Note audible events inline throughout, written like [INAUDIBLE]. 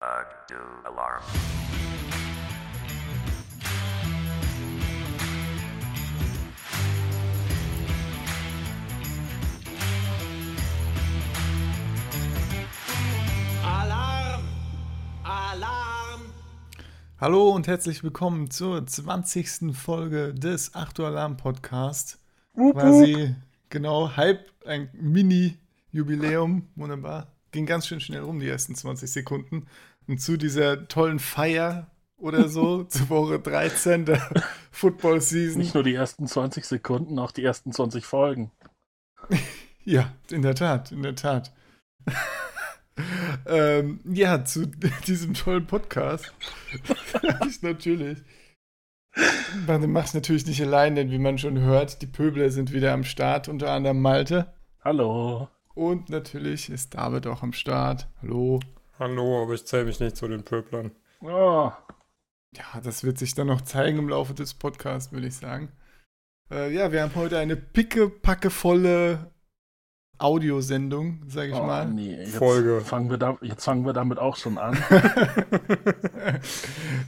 Uh, do alarm. Alarm! Alarm! Hallo und herzlich willkommen zur 20. Folge des 8 Uhr Alarm Podcast. Quasi, genau, Hype, ein Mini-Jubiläum, wunderbar. Ging ganz schön schnell rum, die ersten 20 Sekunden. Und zu dieser tollen Feier oder so, [LAUGHS] zur Woche 13 der Football-Season. Nicht nur die ersten 20 Sekunden, auch die ersten 20 Folgen. [LAUGHS] Ja, in der Tat, in der Tat. [LAUGHS] ähm, ja, zu diesem tollen Podcast. ich natürlich. Man macht es natürlich nicht allein, denn wie man schon hört, die Pöbler sind wieder am Start, unter anderem Malte. Hallo. Und natürlich ist David auch am Start. Hallo. Hallo, aber ich zähle mich nicht zu den Pöblern. Oh, Ja, das wird sich dann noch zeigen im Laufe des Podcasts, würde ich sagen. Äh, ja, wir haben heute eine pickepackevolle Audiosendung, sage ich oh mal. nee, jetzt Folge. Fangen wir da, jetzt fangen wir damit auch schon an. [LAUGHS]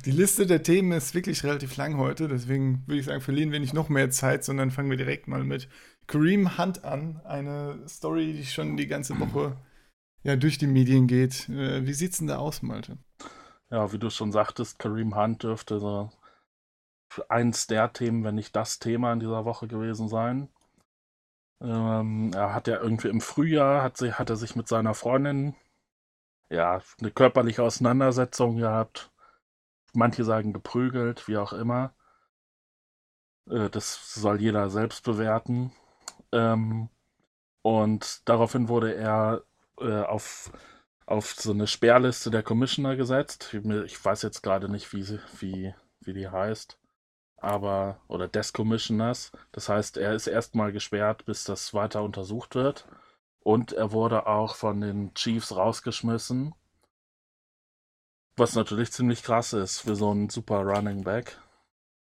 Die Liste der Themen ist wirklich relativ lang heute, deswegen würde ich sagen, verlieren wir nicht noch mehr Zeit, sondern fangen wir direkt mal mit Kareem Hunt an. Eine Story, die schon die ganze Woche ja, durch die Medien geht. Äh, wie sieht's denn da aus, Malte? Ja, wie du schon sagtest, Kareem Hunt dürfte so eins der Themen, wenn nicht das Thema in dieser Woche gewesen sein. Ähm, er hat ja irgendwie im Frühjahr, hat, sie, hat er sich mit seiner Freundin ja, eine körperliche Auseinandersetzung gehabt. Manche sagen geprügelt, wie auch immer. Äh, das soll jeder selbst bewerten. Ähm, und daraufhin wurde er äh, auf, auf so eine Sperrliste der Commissioner gesetzt. Ich, weiß jetzt gerade nicht, wie, sie- wie, wie die heißt. Aber, oder des Commissioners. Das heißt, er ist erstmal gesperrt, bis das weiter untersucht wird. Und er wurde auch von den Chiefs rausgeschmissen. Was natürlich ziemlich krass ist für so einen super Running Back.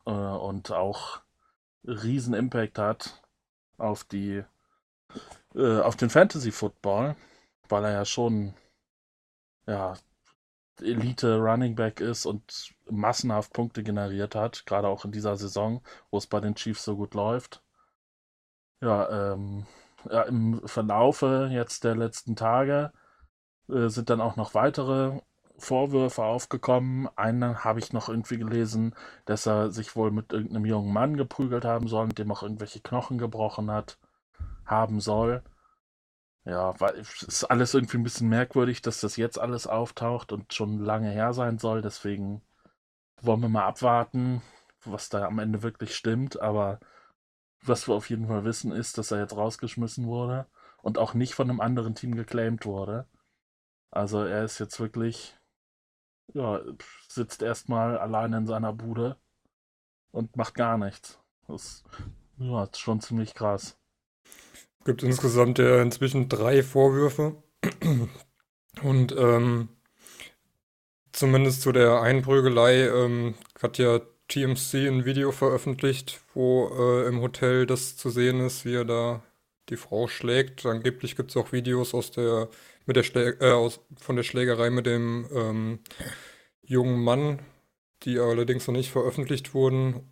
Äh, und auch riesen Impact hat auf die äh, auf den Fantasy Football, weil er ja schon ja Elite Running Back ist und massenhaft Punkte generiert hat, gerade auch in dieser Saison, wo es bei den Chiefs so gut läuft. Ja, ähm, ja im Verlaufe jetzt der letzten Tage äh, sind dann auch noch weitere Vorwürfe aufgekommen. Einen habe ich noch irgendwie gelesen, dass er sich wohl mit irgendeinem jungen Mann geprügelt haben soll, mit dem auch irgendwelche Knochen gebrochen hat, haben soll. Ja, weil es ist alles irgendwie ein bisschen merkwürdig, dass das jetzt alles auftaucht und schon lange her sein soll. Deswegen wollen wir mal abwarten, was da am Ende wirklich stimmt. Aber was wir auf jeden Fall wissen, ist, dass er jetzt rausgeschmissen wurde und auch nicht von einem anderen Team geclaimed wurde. Also er ist jetzt wirklich, ja, sitzt erstmal alleine in seiner Bude und macht gar nichts. Das ja, ist schon ziemlich krass. Gibt insgesamt ja inzwischen drei Vorwürfe. Und ähm, zumindest zu der Einprügelei ähm, hat ja TMC ein Video veröffentlicht, wo äh, im Hotel das zu sehen ist, wie er da die Frau schlägt. Angeblich gibt es auch Videos aus der, mit der Schlä äh, aus, von der Schlägerei mit dem ähm, jungen Mann, die allerdings noch nicht veröffentlicht wurden.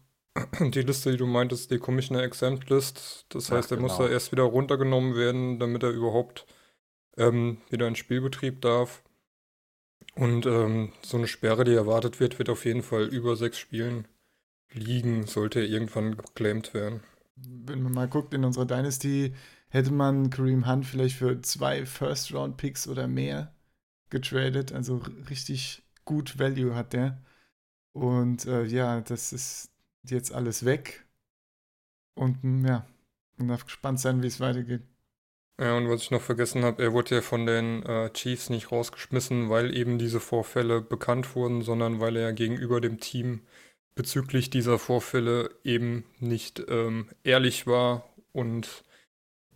Die Liste, die du meintest, die Commissioner Exempt List. Das heißt, er muss genau. da erst wieder runtergenommen werden, damit er überhaupt ähm, wieder in Spielbetrieb darf. Und ähm, so eine Sperre, die erwartet wird, wird auf jeden Fall über sechs Spielen liegen, sollte er irgendwann geclaimed werden. Wenn man mal guckt, in unserer Dynasty hätte man Kareem Hunt vielleicht für zwei First-Round-Picks oder mehr getradet. Also richtig gut Value hat der. Und äh, ja, das ist jetzt alles weg. Und mm, ja, man darf gespannt sein, wie es weitergeht. Ja, und was ich noch vergessen habe, er wurde ja von den äh, Chiefs nicht rausgeschmissen, weil eben diese Vorfälle bekannt wurden, sondern weil er gegenüber dem Team bezüglich dieser Vorfälle eben nicht ähm, ehrlich war und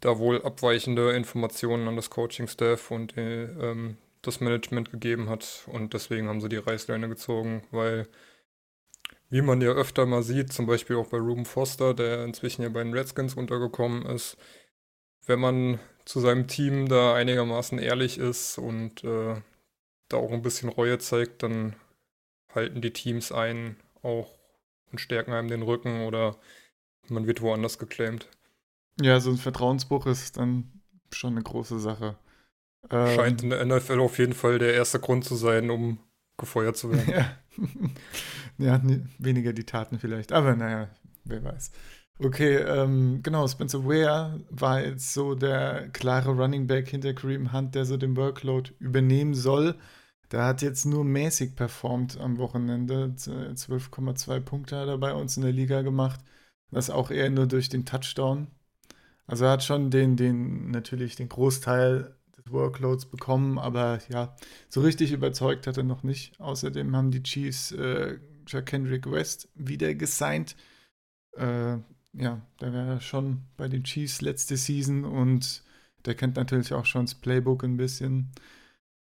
da wohl abweichende Informationen an das Coaching-Staff und äh, ähm, das Management gegeben hat. Und deswegen haben sie die Reißleine gezogen, weil, wie man ja öfter mal sieht, zum Beispiel auch bei Ruben Foster, der inzwischen ja bei den Redskins untergekommen ist, wenn man zu seinem Team da einigermaßen ehrlich ist und äh, da auch ein bisschen Reue zeigt, dann halten die Teams einen auch und stärken einem den Rücken oder man wird woanders geclaimed. Ja, so ein Vertrauensbruch ist dann schon eine große Sache. Ähm, Scheint in der NFL auf jeden Fall der erste Grund zu sein, um gefeuert zu werden. [LAUGHS] ja, ja weniger die Taten vielleicht, aber naja, wer weiß. Okay, ähm, genau, Spencer Ware war jetzt so der klare Running Back hinter Kareem Hunt, der so den Workload übernehmen soll. Der hat jetzt nur mäßig performt am Wochenende. 12,2 Punkte hat er bei uns in der Liga gemacht. Das auch eher nur durch den Touchdown. Also er hat schon den, den, natürlich den Großteil des Workloads bekommen, aber ja, so richtig überzeugt hat er noch nicht. Außerdem haben die Chiefs äh, Jack Kendrick West wieder gesigned. Äh, ja, der war schon bei den Chiefs letzte Season und der kennt natürlich auch schon das Playbook ein bisschen.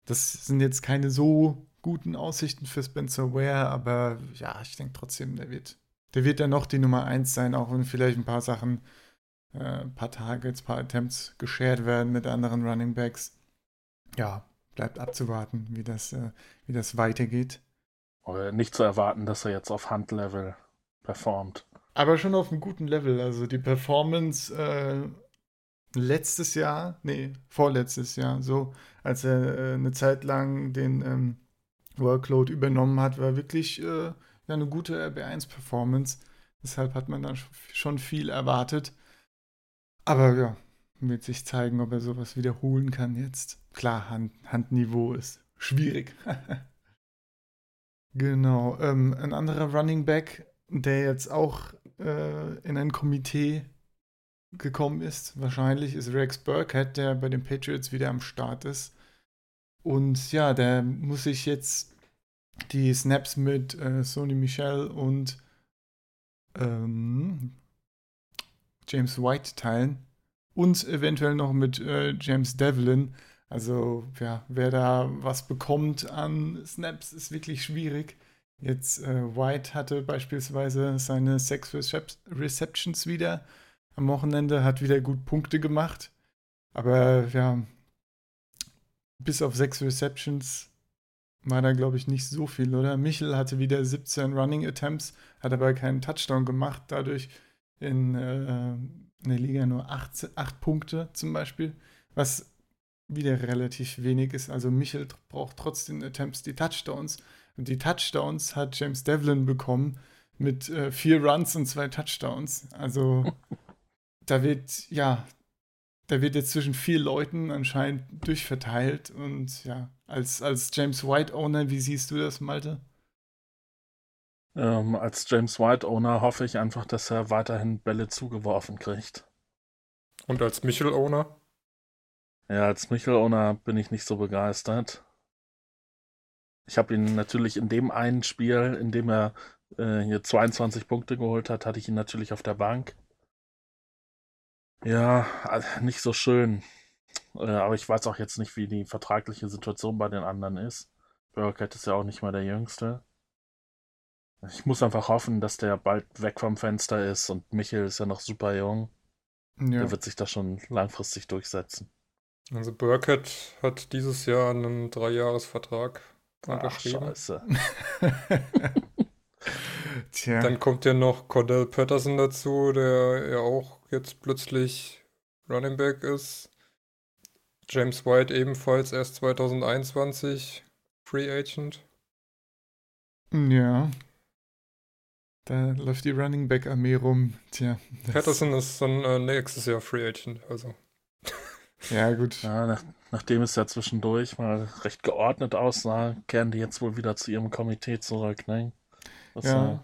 Das sind jetzt keine so guten Aussichten für Spencer Ware, aber ja, ich denke trotzdem, der wird, der wird ja noch die Nummer 1 sein, auch wenn vielleicht ein paar Sachen, äh, ein paar Targets, ein paar Attempts geshared werden mit anderen Running Backs. Ja, bleibt abzuwarten, wie das, äh, wie das weitergeht. Oder nicht zu erwarten, dass er jetzt auf Handlevel performt. Aber schon auf einem guten Level. Also die Performance äh, letztes Jahr, nee, vorletztes Jahr, so, als er äh, eine Zeit lang den ähm, Workload übernommen hat, war wirklich äh, ja, eine gute RB1-Performance. Deshalb hat man da schon viel erwartet. Aber ja, wird sich zeigen, ob er sowas wiederholen kann jetzt. Klar, Hand, Handniveau ist schwierig. [LAUGHS] genau. Ähm, ein anderer Running Back, der jetzt auch äh, in ein Komitee gekommen ist. Wahrscheinlich ist Rex Burkhead, der bei den Patriots wieder am Start ist. Und ja, der muss sich jetzt die Snaps mit äh, Sony Michel und ähm, James White teilen. Und eventuell noch mit äh, James Devlin. Also, ja, wer da was bekommt an Snaps, ist wirklich schwierig. Jetzt äh, White hatte beispielsweise seine sechs Recep Receptions wieder am Wochenende, hat wieder gut Punkte gemacht. Aber ja, bis auf sechs Receptions war da, glaube ich, nicht so viel, oder? Michel hatte wieder 17 Running Attempts, hat aber keinen Touchdown gemacht, dadurch in, äh, in der Liga nur 8, 8 Punkte zum Beispiel, was wieder relativ wenig ist. Also Michel braucht trotzdem Attempts die Touchdowns. Und die Touchdowns hat James Devlin bekommen mit äh, vier Runs und zwei Touchdowns. Also [LAUGHS] da wird, ja, da wird jetzt zwischen vier Leuten anscheinend durchverteilt. Und ja, als, als James White-Owner, wie siehst du das, Malte? Ähm, als James White-Owner hoffe ich einfach, dass er weiterhin Bälle zugeworfen kriegt. Und als Michel-Owner? Ja, als Michel-Owner bin ich nicht so begeistert. Ich habe ihn natürlich in dem einen Spiel, in dem er äh, hier 22 Punkte geholt hat, hatte ich ihn natürlich auf der Bank. Ja, nicht so schön. Äh, aber ich weiß auch jetzt nicht, wie die vertragliche Situation bei den anderen ist. Burkett ist ja auch nicht mal der Jüngste. Ich muss einfach hoffen, dass der bald weg vom Fenster ist und Michel ist ja noch super jung. Ja. Der wird sich da schon langfristig durchsetzen. Also Burkett hat dieses Jahr einen Dreijahresvertrag unterschrieben. Ach, scheiße. [LAUGHS] Tja. Dann kommt ja noch Cordell Patterson dazu, der ja auch jetzt plötzlich Running Back ist. James White ebenfalls erst 2021 Free Agent. Ja. Da läuft die Running Back Armee rum. Tja. Patterson ist dann äh, nächstes Jahr Free Agent, also. [LAUGHS] Ja, gut. Ja, nach, nachdem es ja zwischendurch mal recht geordnet aussah, kehren die jetzt wohl wieder zu ihrem Komitee zurück, ne? Was ja.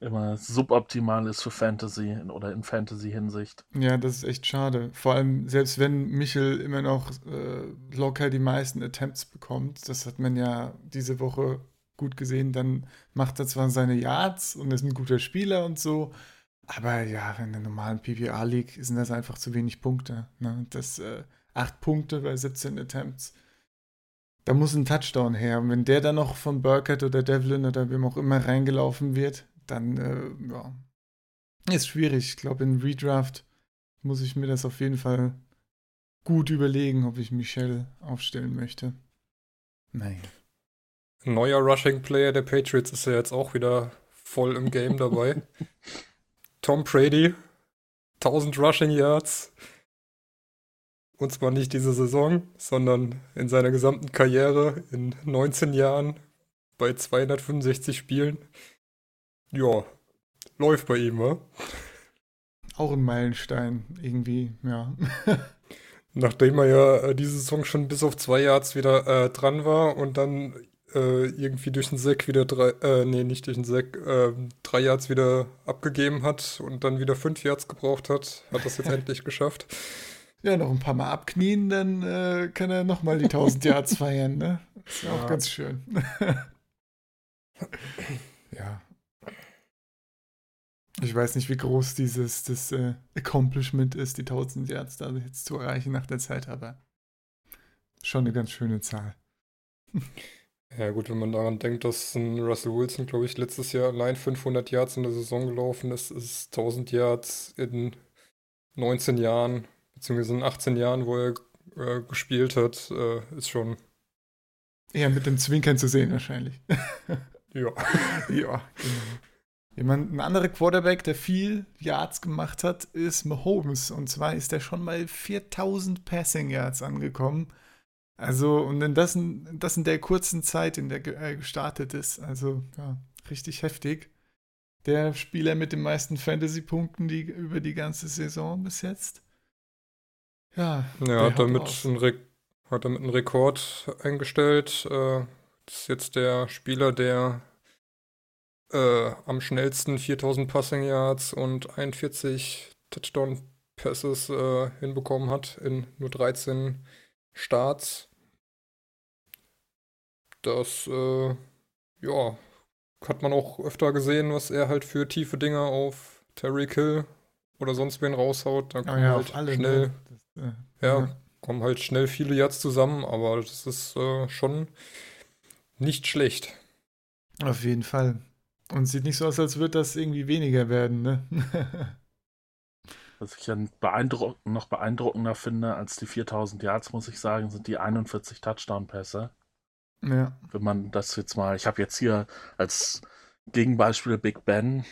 immer suboptimal ist für Fantasy oder in Fantasy-Hinsicht. Ja, das ist echt schade. Vor allem, selbst wenn Michel immer noch äh, locker die meisten Attempts bekommt, das hat man ja diese Woche gut gesehen, dann macht er zwar seine Yards und ist ein guter Spieler und so, aber ja, in der normalen PPA League sind das einfach zu wenig Punkte. Ne? Das äh, 8 Punkte bei 17 Attempts. Da muss ein Touchdown her. Und wenn der dann noch von Burkett oder Devlin oder wem auch immer reingelaufen wird, dann äh, ja, ist schwierig. Ich glaube, in Redraft muss ich mir das auf jeden Fall gut überlegen, ob ich Michelle aufstellen möchte. Nein. Neuer Rushing Player der Patriots ist ja jetzt auch wieder voll im Game dabei. [LAUGHS] Tom Brady, 1000 Rushing Yards. Und zwar nicht diese Saison, sondern in seiner gesamten Karriere in 19 Jahren bei 265 Spielen. Ja, läuft bei ihm, wa? Auch ein Meilenstein, irgendwie, ja. [LAUGHS] Nachdem er ja äh, diese Saison schon bis auf zwei Yards wieder äh, dran war und dann äh, irgendwie durch den Sack wieder drei, äh, nee, nicht durch den Sack, äh, drei Yards wieder abgegeben hat und dann wieder fünf Yards gebraucht hat, hat das jetzt [LAUGHS] endlich geschafft. Ja, noch ein paar Mal abknien, dann äh, kann er nochmal die 1000 Yards [LAUGHS] feiern, ne? Ist ja auch ganz schön. [LAUGHS] ja. Ich weiß nicht, wie groß dieses das, äh, Accomplishment ist, die 1000 Yards da jetzt zu erreichen nach der Zeit, aber schon eine ganz schöne Zahl. Ja gut, wenn man daran denkt, dass ein Russell Wilson, glaube ich, letztes Jahr allein 500 Yards in der Saison gelaufen ist, ist 1000 Yards in 19 Jahren, beziehungsweise in 18 Jahren, wo er äh, gespielt hat, äh, ist schon, Eher mit dem Zwinkern zu sehen wahrscheinlich. [LAUGHS] ja. [LAUGHS] ja, genau. Jemand, ein anderer Quarterback, der viel Yards gemacht hat, ist Mahomes. Und zwar ist er schon bei 4000 Passing Yards angekommen. Also, und in das, in das in der kurzen Zeit, in der er gestartet ist. Also, ja, richtig heftig. Der Spieler mit den meisten Fantasy-Punkten die, über die ganze Saison bis jetzt. Ja, Ja, hat damit, einen Re hat damit einen Rekord eingestellt. Äh, das ist jetzt der Spieler, der äh, am schnellsten 4000 Passing Yards und 41 Touchdown Passes äh, hinbekommen hat in nur 13 Starts. Das, äh, ja, hat man auch öfter gesehen, was er halt für tiefe Dinger auf Terry Kill oder sonst wen raushaut. Da kommen ja, halt alle. schnell Ne? Das, äh, ja, kommen halt schnell viele Yards zusammen, aber das ist äh, schon nicht schlecht. Auf jeden Fall. Und sieht nicht so aus, als würde das irgendwie weniger werden, ne? [LAUGHS] Was ich dann beeindruck noch beeindruckender finde als die 4000 Yards, muss ich sagen, sind die 41 Touchdown-Pässe. ja. Wenn man das jetzt mal, ich habe jetzt hier als Gegenbeispiel Big Ben,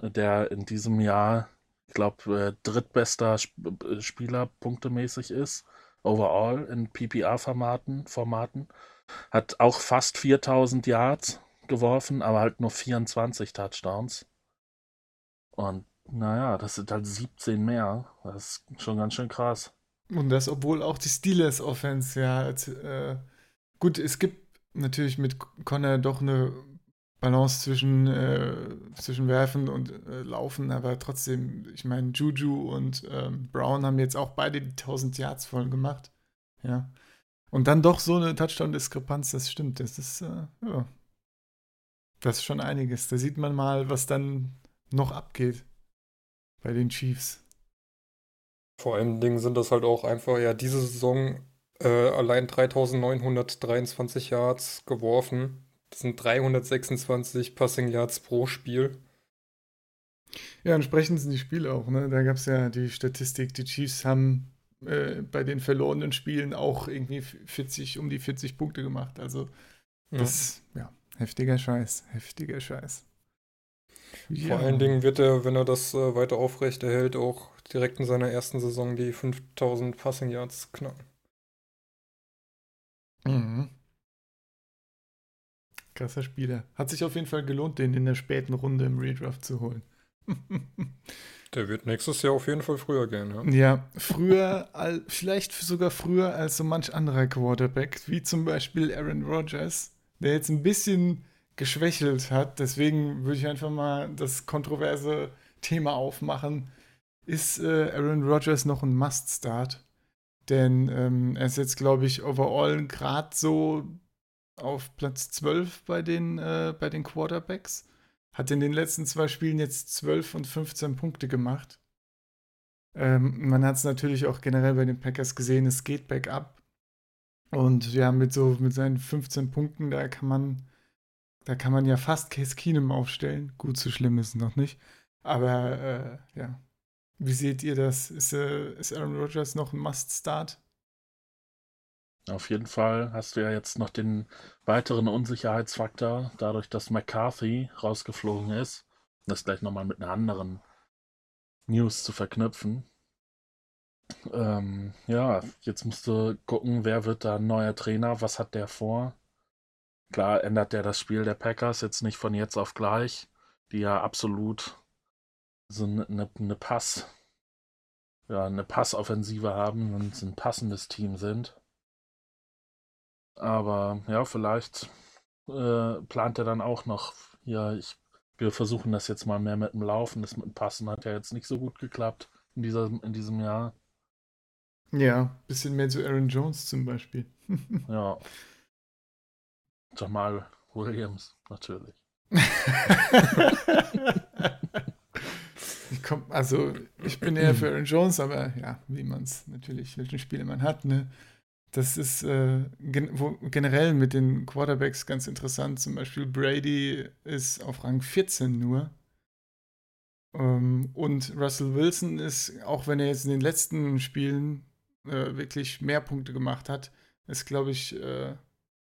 äh, der in diesem Jahr, ich glaube, drittbester Sp äh, Spieler punktemäßig ist, overall in PPR-Formaten, Formaten, hat auch fast 4000 Yards geworfen, aber halt nur 24 Touchdowns. Und naja, das sind halt 17 mehr. Das ist schon ganz schön krass. Und das, obwohl auch die Steelers Offense ja, äh, gut, es gibt natürlich mit Connor doch eine Balance zwischen, äh, zwischen Werfen und äh, Laufen, aber trotzdem, ich meine, Juju und ähm, Brown haben jetzt auch beide die 1000 Yards voll gemacht. Ja. Und dann doch so eine Touchdown-Diskrepanz, das stimmt. Das ist, äh, ja. Das ist schon einiges. Da sieht man mal, was dann noch abgeht bei den Chiefs. Vor allen Dingen sind das halt auch einfach, ja, diese Saison äh, allein 3923 Yards geworfen. Das sind 326 Passing Yards pro Spiel. Ja, entsprechend sind die Spiele auch, ne? Da gab es ja die Statistik, die Chiefs haben äh, bei den verlorenen Spielen auch irgendwie 40, um die 40 Punkte gemacht. Also, Ja. das, ja, heftiger Scheiß, heftiger Scheiß. Vor allen Dingen wird er, wenn er das äh, weiter aufrecht erhält, auch direkt in seiner ersten Saison die 5000 Passing Yards knacken. Mhm. Krasser Spieler. Hat sich auf jeden Fall gelohnt, den in der späten Runde im Redraft zu holen. [LAUGHS] Der wird nächstes Jahr auf jeden Fall früher gehen, ja. Ja, früher, al- vielleicht sogar früher als so manch anderer Quarterback, wie zum Beispiel Aaron Rodgers, der jetzt ein bisschen geschwächelt hat. Deswegen würde ich einfach mal das kontroverse Thema aufmachen. Ist äh, Aaron Rodgers noch ein Must-Start? Denn ähm, er ist jetzt, glaube ich, overall gerade so auf Platz 12 bei den, äh, bei den Quarterbacks. Hat in den letzten zwei Spielen jetzt 12 und 15 Punkte gemacht. Ähm, man hat es natürlich auch generell bei den Packers gesehen, es geht bergab. Und ja, mit so mit seinen 15 Punkten, da kann man, da kann man ja fast Case Keenum aufstellen. Gut, so schlimm ist es noch nicht. Aber äh, ja, wie seht ihr das? Ist, äh, ist Aaron Rodgers noch ein Must-Start? Auf jeden Fall hast du ja jetzt noch den weiteren Unsicherheitsfaktor, dadurch, dass McCarthy rausgeflogen ist. Das gleich nochmal mit einer anderen News zu verknüpfen. Ähm, ja, jetzt musst du gucken, wer wird da neuer Trainer, was hat der vor? Klar ändert der das Spiel der Packers jetzt nicht von jetzt auf gleich, die ja absolut so eine, eine ne Pass, ja, eine Passoffensive haben und ein passendes Team sind. Aber ja, vielleicht äh, plant er dann auch noch, ja, ich, wir versuchen das jetzt mal mehr mit dem Laufen. Das mit dem Passen hat ja jetzt nicht so gut geklappt in, dieser, in diesem Jahr. Ja, bisschen mehr zu Aaron Jones zum Beispiel. ja. [LAUGHS] Jamal Williams, natürlich. ich komm, also, ich bin eher für Aaron Jones, aber ja, wie man es natürlich, welchen Spiele man hat, ne? Das ist äh, gen wo, generell mit den Quarterbacks ganz interessant. Zum Beispiel Brady ist auf Rang 14 nur. Ähm, und Russell Wilson ist, auch wenn er jetzt in den letzten Spielen äh, wirklich mehr Punkte gemacht hat, ist, glaube ich, äh,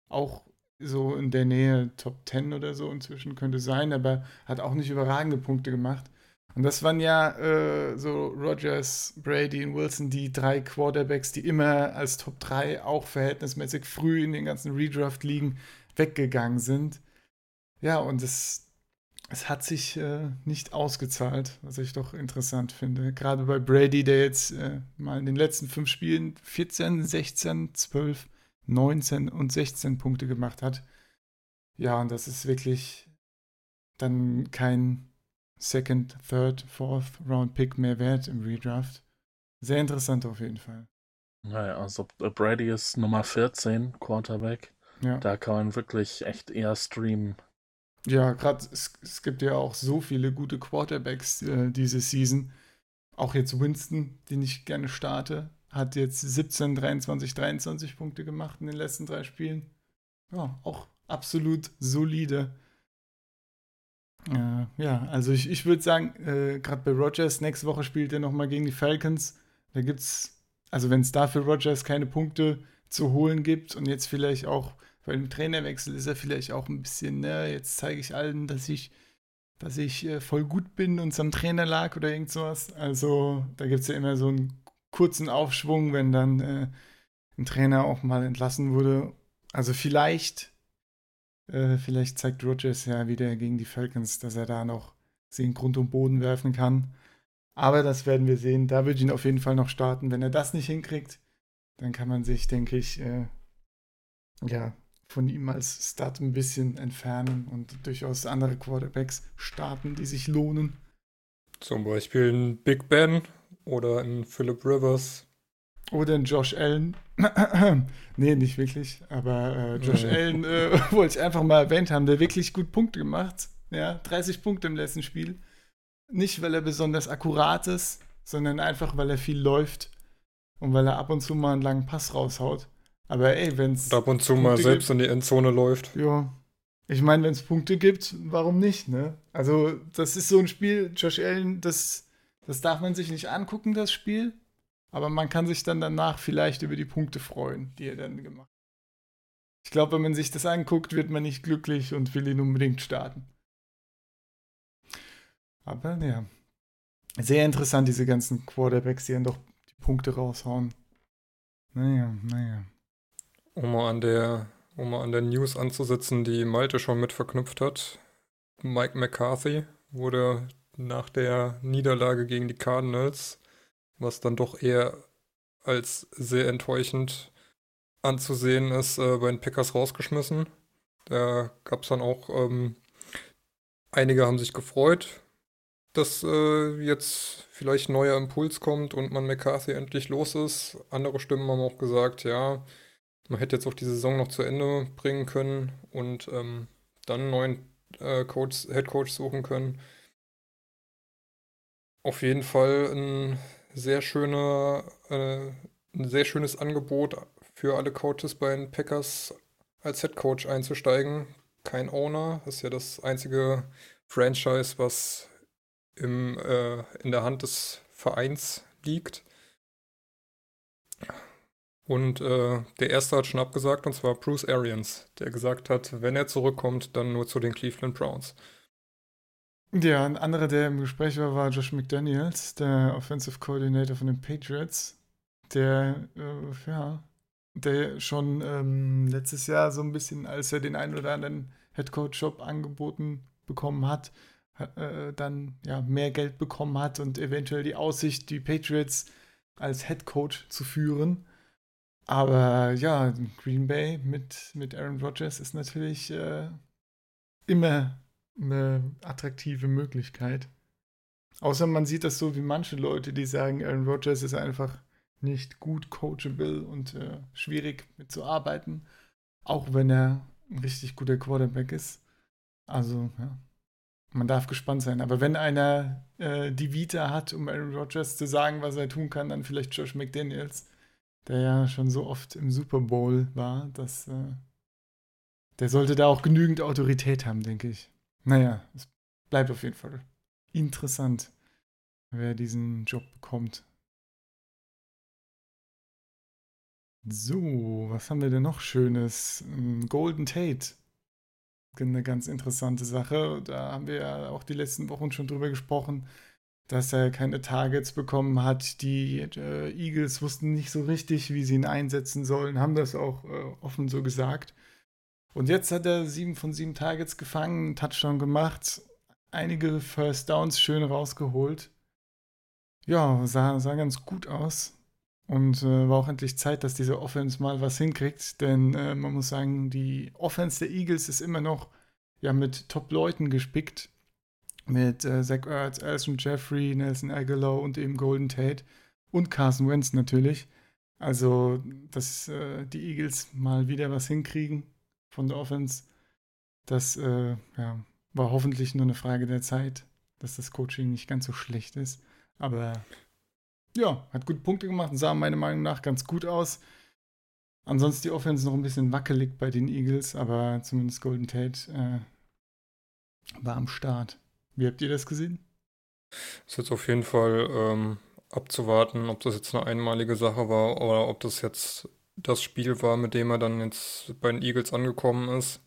auch so in der Nähe Top 10 oder so inzwischen könnte sein, aber hat auch nicht überragende Punkte gemacht. Und das waren ja äh, so Rogers, Brady und Wilson, die drei Quarterbacks, die immer als Top 3 auch verhältnismäßig früh in den ganzen Redraft-Ligen weggegangen sind. Ja, und es, es hat sich äh, nicht ausgezahlt, was ich doch interessant finde. Gerade bei Brady, der jetzt äh, mal in den letzten fünf Spielen 14, 16, 12, 19 und 16 Punkte gemacht hat. Ja, und das ist wirklich dann kein Second, Third, Fourth Round Pick mehr wert im Redraft. Sehr interessant auf jeden Fall. Naja, also Brady ist Nummer 14, Quarterback. Ja. Da kann man wirklich echt eher streamen. Ja, gerade es, es, gibt ja auch so viele gute Quarterbacks äh, diese Season. Auch jetzt Winston, den ich gerne starte, hat jetzt 17, 23, 23 Punkte gemacht in den letzten drei Spielen. Ja, auch absolut solide. Äh, ja, also ich, ich würde sagen, äh, gerade bei Rogers, nächste Woche spielt er nochmal gegen die Falcons. Da gibt es, also wenn es da für Rogers keine Punkte zu holen gibt und jetzt vielleicht auch bei dem Trainerwechsel ist er vielleicht auch ein bisschen, ne, jetzt zeige ich allen, dass ich, dass ich äh, voll gut bin und am Trainer lag oder irgend sowas. Also da gibt es ja immer so einen kurzen Aufschwung, wenn dann äh, ein Trainer auch mal entlassen wurde. Also vielleicht äh, vielleicht zeigt Rogers ja wieder gegen die Falcons, dass er da noch in Grund und Boden werfen kann. Aber das werden wir sehen. Da würde ich ihn auf jeden Fall noch starten. Wenn er das nicht hinkriegt, dann kann man sich, denke ich, äh, ja, von ihm als Start ein bisschen entfernen und durchaus andere Quarterbacks starten, die sich lohnen. Zum Beispiel ein Big Ben oder ein Philip Rivers oder ein Josh Allen. [CLEARS THROAT] nee, nicht wirklich. Aber äh, Josh ja. Allen äh, [LAUGHS] wollte ich einfach mal erwähnt haben, der wirklich gut Punkte gemacht. Ja, 30 Punkte im letzten Spiel. Nicht, weil er besonders akkurat ist, sondern einfach, weil er viel läuft und weil er ab und zu mal einen langen Pass raushaut. Aber ey, wenn es. Ab und zu Punkte mal selbst gibt, in die Endzone läuft. Ja. Ich meine, wenn es Punkte gibt, warum nicht, ne? Also, das ist so ein Spiel, Josh Allen, das, das darf man sich nicht angucken, das Spiel. Aber man kann sich dann danach vielleicht über die Punkte freuen, die er dann gemacht hat. Ich glaube, wenn man sich das anguckt, wird man nicht glücklich und will ihn unbedingt starten. Aber ja, sehr interessant, diese ganzen Quarterbacks, die dann doch die Punkte raushauen. Naja, naja. Um mal an der, um mal an der News anzusetzen, die Malte schon mit verknüpft hat. Mike McCarthy wurde nach der Niederlage gegen die Cardinals was dann doch eher als sehr enttäuschend anzusehen ist, äh, bei den Packers rausgeschmissen. Da gab es dann auch, ähm, einige haben sich gefreut, dass äh, jetzt vielleicht ein neuer Impuls kommt und man McCarthy endlich los ist. Andere Stimmen haben auch gesagt, ja, man hätte jetzt auch die Saison noch zu Ende bringen können und ähm, dann einen neuen äh, Coach, Head Coach suchen können. Auf jeden Fall ein sehr schöne, äh, ein sehr schönes Angebot für alle Coaches bei den Packers als Head Coach einzusteigen. Kein Owner, ist ja das einzige Franchise, was im, äh, in der Hand des Vereins liegt. Und äh, der erste hat schon abgesagt, und zwar Bruce Arians, der gesagt hat, wenn er zurückkommt, dann nur zu den Cleveland Browns. Ja, ein anderer, der im Gespräch war, war Josh McDaniels, der Offensive Coordinator von den Patriots, der, äh, ja, der schon ähm, letztes Jahr so ein bisschen, als er den einen oder anderen Headcoach-Job angeboten bekommen hat, äh, dann ja mehr Geld bekommen hat und eventuell die Aussicht, die Patriots als Headcoach zu führen. Aber ja, Green Bay mit, mit Aaron Rodgers ist natürlich äh, immer eine attraktive Möglichkeit. Außer man sieht das so wie manche Leute, die sagen, Aaron Rodgers ist einfach nicht gut coachable und äh, schwierig mitzuarbeiten, auch wenn er ein richtig guter Quarterback ist. Also, ja, man darf gespannt sein. Aber wenn einer äh, die Vita hat, um Aaron Rodgers zu sagen, was er tun kann, dann vielleicht Josh McDaniels der ja schon so oft im Super Bowl war, dass äh, der sollte da auch genügend Autorität haben, denke ich. Naja, es bleibt auf jeden Fall interessant, wer diesen Job bekommt. So, was haben wir denn noch Schönes? Ähm, Golden Tate. Eine ganz interessante Sache. Da haben wir ja auch die letzten Wochen schon drüber gesprochen dass er keine Targets bekommen hat. Die äh, Eagles wussten nicht so richtig, wie sie ihn einsetzen sollen, haben das auch äh, offen so gesagt. Und jetzt hat er sieben von sieben Targets gefangen, einen Touchdown gemacht, einige First Downs schön rausgeholt. Ja, sah, sah ganz gut aus. Und äh, war auch endlich Zeit, dass diese Offense mal was hinkriegt. Denn äh, man muss sagen, die Offense der Eagles ist immer noch ja, mit Top-Leuten gespickt mit äh, Zach Ertz, Alson Jeffrey, Nelson Aguilar und eben Golden Tate und Carson Wentz natürlich. Also, dass äh, die Eagles mal wieder was hinkriegen von der Offense, das äh, ja, war hoffentlich nur eine Frage der Zeit, dass das Coaching nicht ganz so schlecht ist. Aber ja, hat gute Punkte gemacht und sah meiner Meinung nach ganz gut aus. Ansonsten die Offense noch ein bisschen wackelig bei den Eagles, aber zumindest Golden Tate äh, war am Start. Wie habt ihr das gesehen? Ist jetzt auf jeden Fall ähm, abzuwarten, ob das jetzt eine einmalige Sache war oder ob das jetzt das Spiel war, mit dem er dann jetzt bei den Eagles angekommen ist.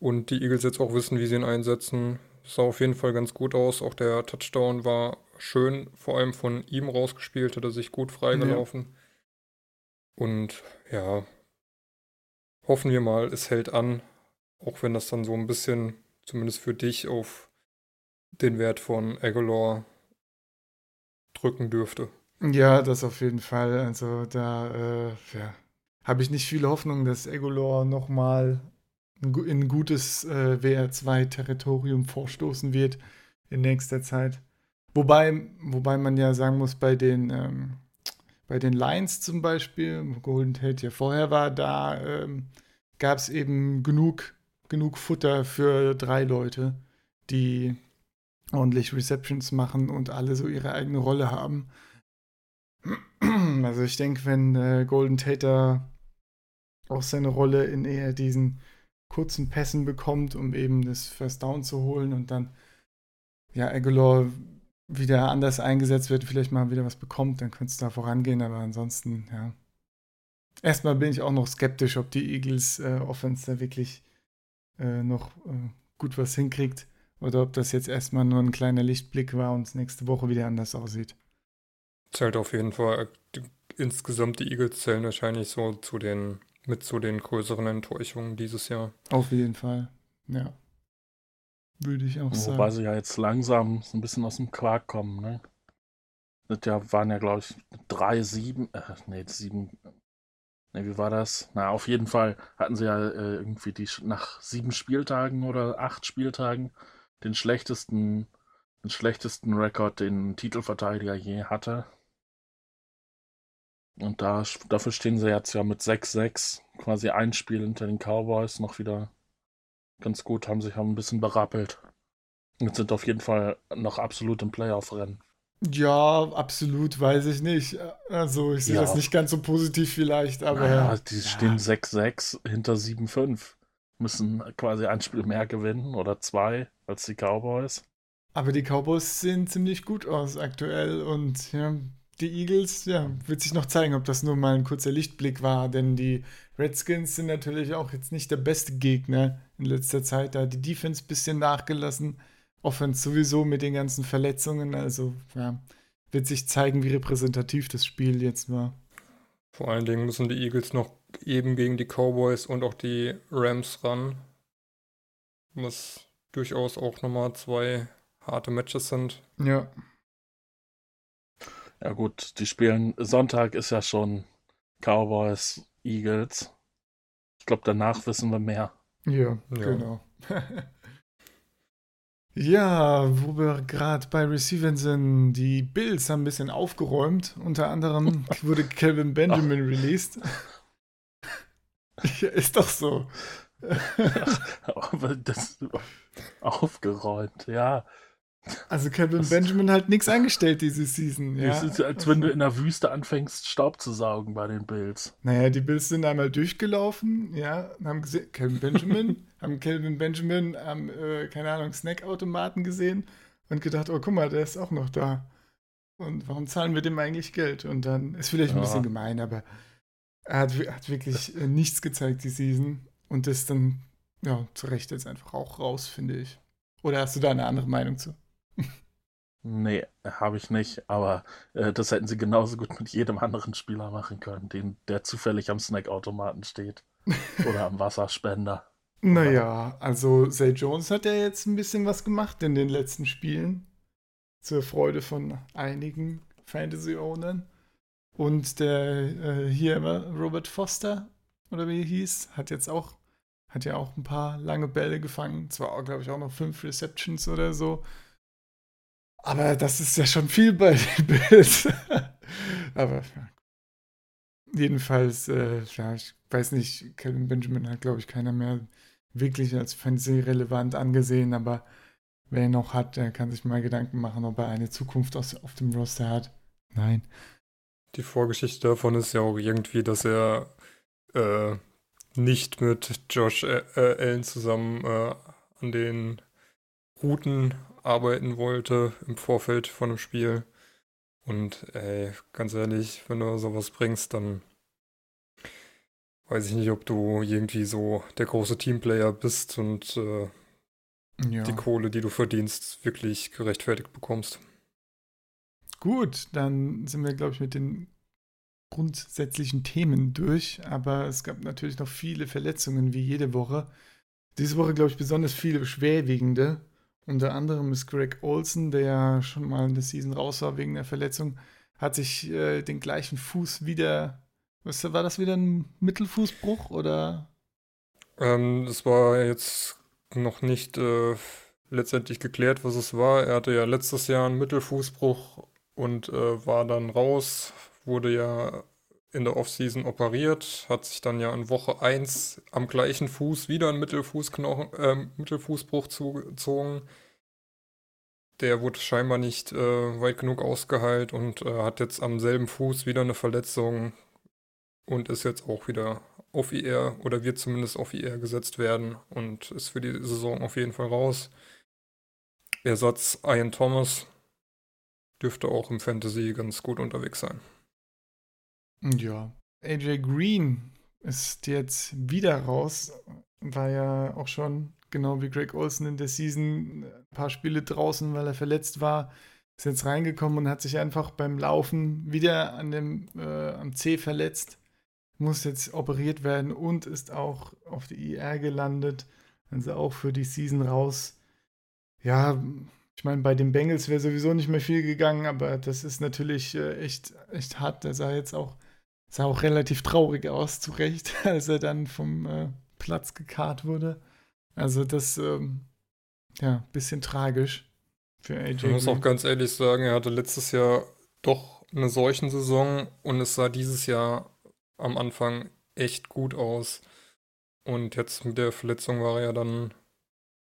Und die Eagles jetzt auch wissen, wie sie ihn einsetzen. Sah auf jeden Fall ganz gut aus. Auch der Touchdown war schön, vor allem von ihm rausgespielt, hat er sich gut freigelaufen. Ja. Und ja, hoffen wir mal, es hält an. Auch wenn das dann so ein bisschen, zumindest für dich, auf den Wert von Aguilar drücken dürfte. Ja, das auf jeden Fall. Also da äh, ja, habe ich nicht viel Hoffnung, dass Aguilar nochmal in gutes äh, WR2-Territorium vorstoßen wird in nächster Zeit. Wobei, wobei man ja sagen muss, bei den, ähm, bei den Lions zum Beispiel, wo Golden Tate ja vorher war, da ähm, gab es eben genug, genug Futter für drei Leute, die ordentlich Receptions machen und alle so ihre eigene Rolle haben. [CLEARS THROAT] Also ich denke, wenn äh, Golden Tater auch seine Rolle in eher diesen kurzen Pässen bekommt, um eben das First Down zu holen und dann ja Aguilar wieder anders eingesetzt wird, vielleicht mal wieder was bekommt, dann könnte es da vorangehen, aber ansonsten, ja. Erstmal bin ich auch noch skeptisch, ob die Eagles äh, Offense da wirklich äh, noch äh, gut was hinkriegt. Oder ob das jetzt erstmal nur ein kleiner Lichtblick war und es nächste Woche wieder anders aussieht. Zählt auf jeden Fall. Insgesamt die Eagles zählen wahrscheinlich so zu den, mit zu den größeren Enttäuschungen dieses Jahr. Auf jeden Fall, ja. Würde ich auch sagen. Wobei sie ja jetzt langsam so ein bisschen aus dem Quark kommen, ne? Das ja, waren ja, glaube ich, drei, sieben, äh, nee, sieben, ne, wie war das? Na, auf jeden Fall hatten sie ja äh, irgendwie die nach sieben Spieltagen oder acht Spieltagen den schlechtesten, den schlechtesten Rekord, den ein Titelverteidiger je hatte. Und da, dafür stehen sie jetzt ja mit 6-6, quasi ein Spiel hinter den Cowboys, noch wieder ganz gut, haben sich ein bisschen berappelt. Und sind auf jeden Fall noch absolut im Playoff-Rennen. Ja, absolut, weiß ich nicht. Also ich sehe ja. das nicht ganz so positiv vielleicht, aber. Naja, die ja. stehen 6-6 hinter 7-5 müssen quasi ein Spiel mehr gewinnen oder zwei als die Cowboys. Aber die Cowboys sehen ziemlich gut aus aktuell und ja, die Eagles, ja, wird sich noch zeigen, ob das nur mal ein kurzer Lichtblick war, denn die Redskins sind natürlich auch jetzt nicht der beste Gegner in letzter Zeit. Da hat die Defense ein bisschen nachgelassen, Offense sowieso mit den ganzen Verletzungen, also ja, wird sich zeigen, wie repräsentativ das Spiel jetzt war. Vor allen Dingen müssen die Eagles noch eben gegen die Cowboys und auch die Rams ran, was durchaus auch nochmal zwei harte Matches sind. Ja. Ja gut, die spielen, Sonntag ist ja schon Cowboys, Eagles. Ich glaube, danach wissen wir mehr. Ja, Ja. genau. [LAUGHS] ja, wo wir gerade bei Receivern sind, die Bills haben ein bisschen aufgeräumt. Unter anderem [LAUGHS] wurde Calvin Benjamin released. ja, ist doch so. [LAUGHS] Aber das aufgeräumt, ja. Also Das- Benjamin hat nichts angestellt diese Season. Ja. Es ist, als wenn du in der Wüste anfängst, Staub zu saugen bei den Bills. Naja, die Bills sind einmal durchgelaufen, ja, und haben gesehen, Calvin Benjamin, [LAUGHS] haben Calvin Benjamin am, äh, keine Ahnung, Snackautomaten gesehen und gedacht, oh, guck mal, der ist auch noch da. Und warum zahlen wir dem eigentlich Geld? Und dann ist vielleicht ein Ja. bisschen gemein, aber er hat, hat wirklich äh, nichts gezeigt die Season und ist dann, ja, zu Recht jetzt einfach auch raus, finde ich. Oder hast du da eine andere Meinung zu? Nee, habe ich nicht, aber äh, das hätten sie genauso gut mit jedem anderen Spieler machen können, den, der zufällig am Snackautomaten steht. [LAUGHS] Oder am Wasserspender. Naja, also Zay Jones hat ja jetzt ein bisschen was gemacht in den letzten Spielen. Zur Freude von einigen Fantasy-Ownern. Und der äh, hier Robert Foster, oder wie er hieß, hat jetzt auch, hat ja auch ein paar lange Bälle gefangen. Zwar, glaube ich, auch noch fünf Receptions oder so. Aber das ist ja schon viel bei [LAUGHS] den Bills. Aber jedenfalls, äh, ja, ich weiß nicht, Calvin Benjamin hat, glaube ich, keiner mehr wirklich als Fantasy-relevant angesehen, aber wer ihn noch hat, der kann sich mal Gedanken machen, ob er eine Zukunft aus, auf dem Roster hat. Nein. Die Vorgeschichte davon ist ja auch irgendwie, dass er äh, nicht mit Josh äh, äh, Allen zusammen äh, an den Routen arbeiten wollte im Vorfeld von dem Spiel. Und ey, ganz ehrlich, wenn du sowas bringst, dann weiß ich nicht, ob du irgendwie so der große Teamplayer bist und äh, Ja. die Kohle, die du verdienst, wirklich gerechtfertigt bekommst. Gut, dann sind wir, glaube ich, mit den grundsätzlichen Themen durch. Aber es gab natürlich noch viele Verletzungen, wie jede Woche. Diese Woche, glaube ich, besonders viele schwerwiegende. Unter anderem ist Greg Olson, der ja schon mal in der Season raus war wegen der Verletzung, hat sich äh, den gleichen Fuß wieder. Was war das wieder ein Mittelfußbruch oder? Ähm, es war jetzt noch nicht äh, letztendlich geklärt, was es war. Er hatte ja letztes Jahr einen Mittelfußbruch und äh, war dann raus, wurde ja in der Offseason operiert, hat sich dann ja in Woche 1 am gleichen Fuß wieder einen Mittelfußknochen, ähm, Mittelfußbruch zugezogen. Der wurde scheinbar nicht äh, weit genug ausgeheilt und äh, hat jetzt am selben Fuß wieder eine Verletzung und ist jetzt auch wieder auf IR oder wird zumindest auf IR gesetzt werden und ist für die Saison auf jeden Fall raus. Ersatz Ian Thomas dürfte auch im Fantasy ganz gut unterwegs sein. Ja. AJ Green ist jetzt wieder raus. War ja auch schon, genau wie Greg Olson in der Season, ein paar Spiele draußen, weil er verletzt war. Ist jetzt reingekommen und hat sich einfach beim Laufen wieder an dem, äh, am C verletzt. Muss jetzt operiert werden und ist auch auf die IR gelandet. Also auch für die Season raus. Ja, ich meine, bei den Bengals wäre sowieso nicht mehr viel gegangen, aber das ist natürlich äh, echt, echt hart. Der sah jetzt auch sah auch relativ traurig aus, zu Recht, [LAUGHS] als er dann vom äh, Platz gekarrt wurde. Also das, ähm, ja, bisschen tragisch für AJ. Ich muss auch ganz ehrlich sagen, er hatte letztes Jahr doch eine solchen Saison und es sah dieses Jahr am Anfang echt gut aus. Und jetzt mit der Verletzung war er ja dann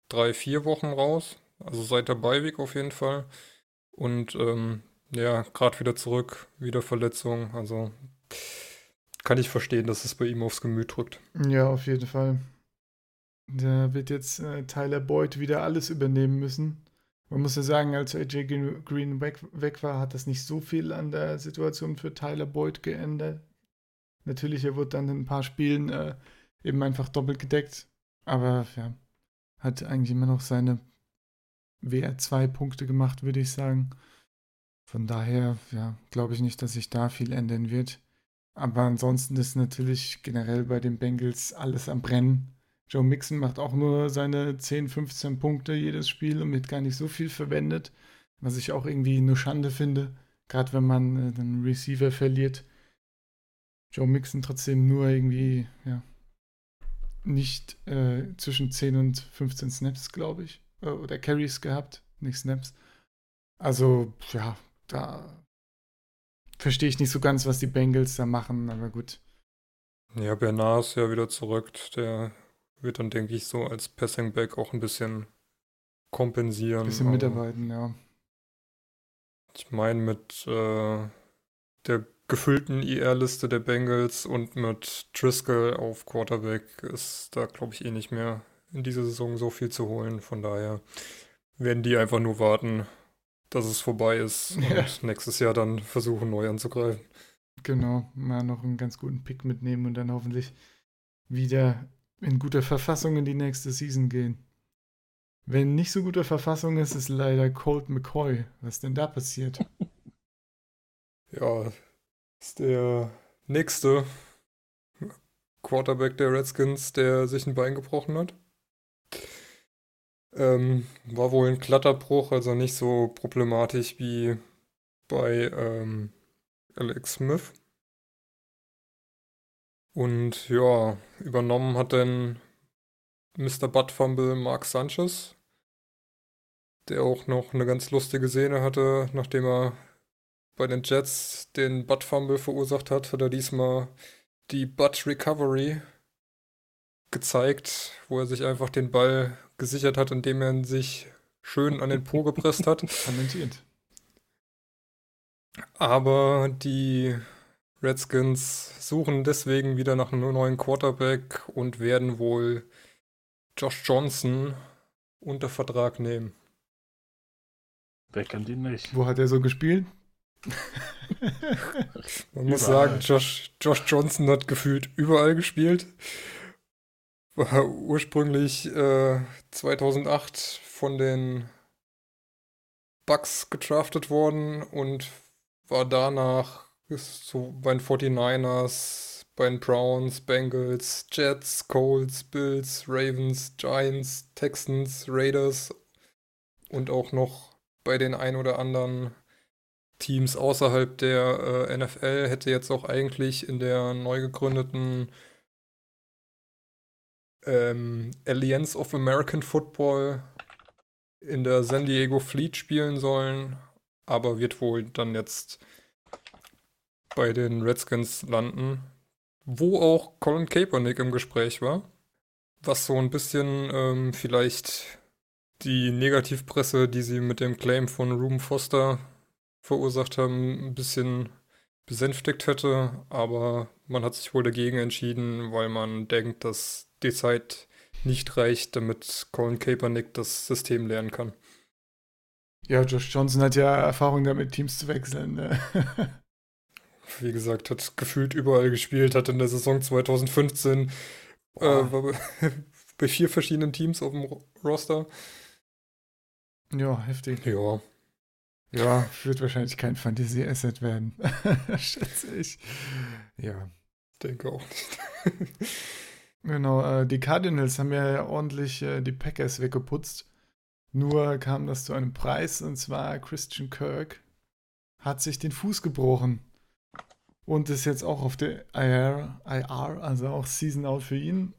drei, vier Wochen raus. Also seit der Beiweg auf jeden Fall. Und ähm, ja, gerade wieder zurück, wieder Verletzung. Also kann ich verstehen, dass es bei ihm aufs Gemüt drückt. Ja, auf jeden Fall. Da wird jetzt äh, Tyler Boyd wieder alles übernehmen müssen. Man muss ja sagen, als AJ Green weg, weg war, hat das nicht so viel an der Situation für Tyler Boyd geändert. Natürlich, er wurde dann in ein paar Spielen äh, eben einfach doppelt gedeckt. Aber ja, hat eigentlich immer noch seine WR2-Punkte gemacht, würde ich sagen. Von daher, ja, glaube ich nicht, dass sich da viel ändern wird. Aber ansonsten ist natürlich generell bei den Bengals alles am Brennen. Joe Mixon macht auch nur seine 10, 15 Punkte jedes Spiel und wird gar nicht so viel verwendet, was ich auch irgendwie eine Schande finde, gerade wenn man äh, einen Receiver verliert. Joe Mixon trotzdem nur irgendwie, ja, nicht äh, zwischen 10 und 15 Snaps, glaube ich, äh, oder Carries gehabt, nicht Snaps. Also, ja, da verstehe ich nicht so ganz, was die Bengals da machen, aber gut. Ja, Bernard ist ja wieder zurück. Der wird dann, denke ich, so als Passing Back auch ein bisschen kompensieren. Ein bisschen mitarbeiten, ja. Ich meine, mit äh, der gefüllten IR-Liste der Bengals und mit Driscoll auf Quarterback ist da, glaube ich, eh nicht mehr in dieser Saison so viel zu holen. Von daher werden die einfach nur warten, dass es vorbei ist [LAUGHS] ja. und nächstes Jahr dann versuchen, neu anzugreifen. Genau, mal noch einen ganz guten Pick mitnehmen und dann hoffentlich wieder in guter Verfassung in die nächste Season gehen. Wenn nicht so guter Verfassung ist, ist leider Colt McCoy. Was denn da passiert? [LAUGHS] Ja, ist der nächste Quarterback der Redskins, der sich ein Bein gebrochen hat. Ähm, war wohl ein Kletterbruch, also nicht so problematisch wie bei ähm, Alex Smith. Und ja, übernommen hat dann Mr. Butt Fumble Mark Sanchez, der auch noch eine ganz lustige Szene hatte, nachdem er bei den Jets den Butt Fumble verursacht hat, hat er diesmal die Butt Recovery gezeigt, wo er sich einfach den Ball gesichert hat, indem er sich schön an den Po gepresst hat. [LAUGHS] Talentiert. Aber die Redskins suchen deswegen wieder nach einem neuen Quarterback und werden wohl Josh Johnson unter Vertrag nehmen. Wer kennt ihn nicht? Wo hat er so gespielt? Man muss überall. sagen, Josh, Josh Johnson hat gefühlt überall gespielt. War [LAUGHS] ursprünglich äh, 2008 von den Bucks getraftet worden und war danach so bei den 49ers, bei den Browns, Bengals, Jets, Colts, Bills, Ravens, Giants, Texans, Raiders und auch noch bei den ein oder anderen Teams außerhalb der äh, NFL hätte jetzt auch eigentlich in der neu gegründeten ähm, Alliance of American Football in der San Diego Fleet spielen sollen, aber wird wohl dann jetzt bei den Redskins landen, wo auch Colin Kaepernick im Gespräch war, was so ein bisschen ähm, vielleicht die Negativpresse, die sie mit dem Claim von Ruben Foster verursacht haben, ein bisschen besänftigt hätte, aber man hat sich wohl dagegen entschieden, weil man denkt, dass die Zeit nicht reicht, damit Colin Kaepernick das System lernen kann. Ja, Josh Johnson hat ja Erfahrung damit, Teams zu wechseln. Ne? [LAUGHS] Wie gesagt, hat gefühlt überall gespielt, hat in der Saison 2015 äh, war [LAUGHS] bei vier verschiedenen Teams auf dem Roster. Ja, heftig. Ja. Ja, wird wahrscheinlich kein Fantasy-Asset werden. [LAUGHS] Schätze ich. Ja. Denke auch nicht. Genau, äh, die Cardinals haben ja ordentlich äh, die Packers weggeputzt. Nur kam das zu einem Preis und zwar Christian Kirk hat sich den Fuß gebrochen und ist jetzt auch auf der IR, IR also auch Season Out für ihn.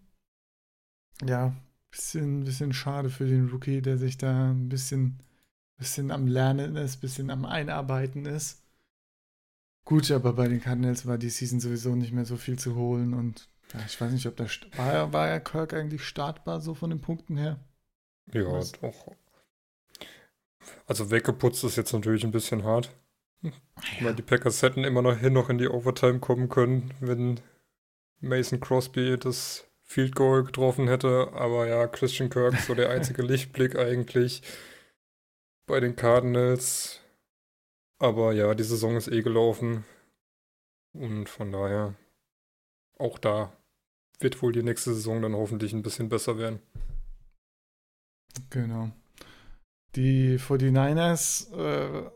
Ja, bisschen, bisschen schade für den Rookie, der sich da ein bisschen bisschen am Lernen ist, bisschen am Einarbeiten ist. Gut, aber bei den Cardinals war die Season sowieso nicht mehr so viel zu holen und ja, ich weiß nicht, ob da war, war ja Kirk eigentlich startbar so von den Punkten her. Ja, Was? doch. Also weggeputzt ist jetzt natürlich ein bisschen hart. Ja. Weil die Packers hätten immer noch hin noch in die Overtime kommen können, wenn Mason Crosby das Field Goal getroffen hätte. Aber ja, Christian Kirk so der einzige [LAUGHS] Lichtblick eigentlich bei den Cardinals. Aber ja, die Saison ist eh gelaufen. Und von daher, auch da wird wohl die nächste Saison dann hoffentlich ein bisschen besser werden. Genau. Die 49ers äh,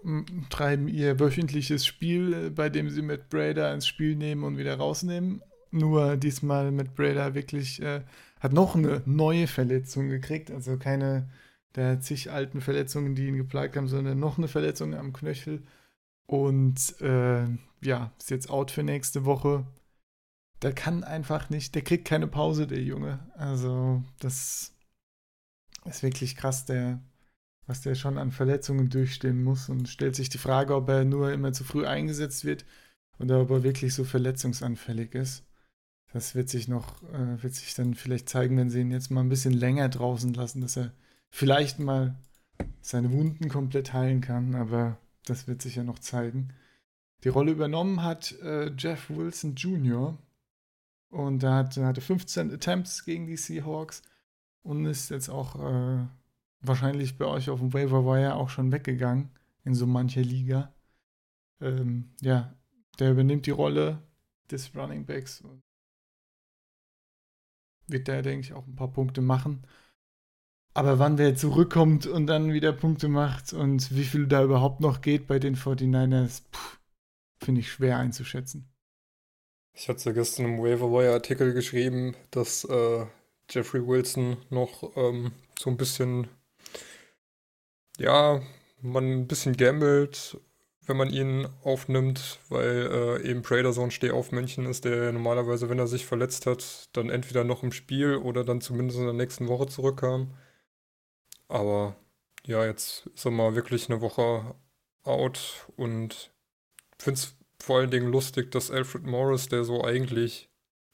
treiben ihr wöchentliches Spiel, bei dem sie Matt Brader ins Spiel nehmen und wieder rausnehmen. Nur diesmal Matt Brader wirklich äh, hat noch eine neue Verletzung gekriegt, also keine der zig alten Verletzungen, die ihn geplagt haben, sondern noch eine Verletzung am Knöchel. Und äh, ja, ist jetzt out für nächste Woche. Der kann einfach nicht, der kriegt keine Pause, der Junge. Also, das ist wirklich krass, der, was der schon an Verletzungen durchstehen muss und stellt sich die Frage, ob er nur immer zu früh eingesetzt wird oder ob er wirklich so verletzungsanfällig ist. Das wird sich noch, äh, wird sich dann vielleicht zeigen, wenn sie ihn jetzt mal ein bisschen länger draußen lassen, dass er vielleicht mal seine Wunden komplett heilen kann, aber das wird sich ja noch zeigen. Die Rolle übernommen hat äh, Jeff Wilson Jr. Und er hat, hatte 15 Attempts gegen die Seahawks und ist jetzt auch äh, wahrscheinlich bei euch auf dem Waiver Wire auch schon weggegangen in so mancher Liga. Ähm, ja, der übernimmt die Rolle des Running Backs und wird der, denke ich, auch ein paar Punkte machen. Aber wann wer zurückkommt und dann wieder Punkte macht und wie viel da überhaupt noch geht bei den 49ers, finde ich schwer einzuschätzen. Ich hatte gestern im Waiver Wire Artikel geschrieben, dass äh, Jeffrey Wilson noch ähm, so ein bisschen, ja, man ein bisschen gambelt, wenn man ihn aufnimmt, weil äh, eben Prader so ein Stehaufmännchen ist, der normalerweise, wenn er sich verletzt hat, dann entweder noch im Spiel oder dann zumindest in der nächsten Woche zurückkam. Aber ja, jetzt ist er mal wirklich eine Woche out und finde es vor allen Dingen lustig, dass Alfred Morris, der so eigentlich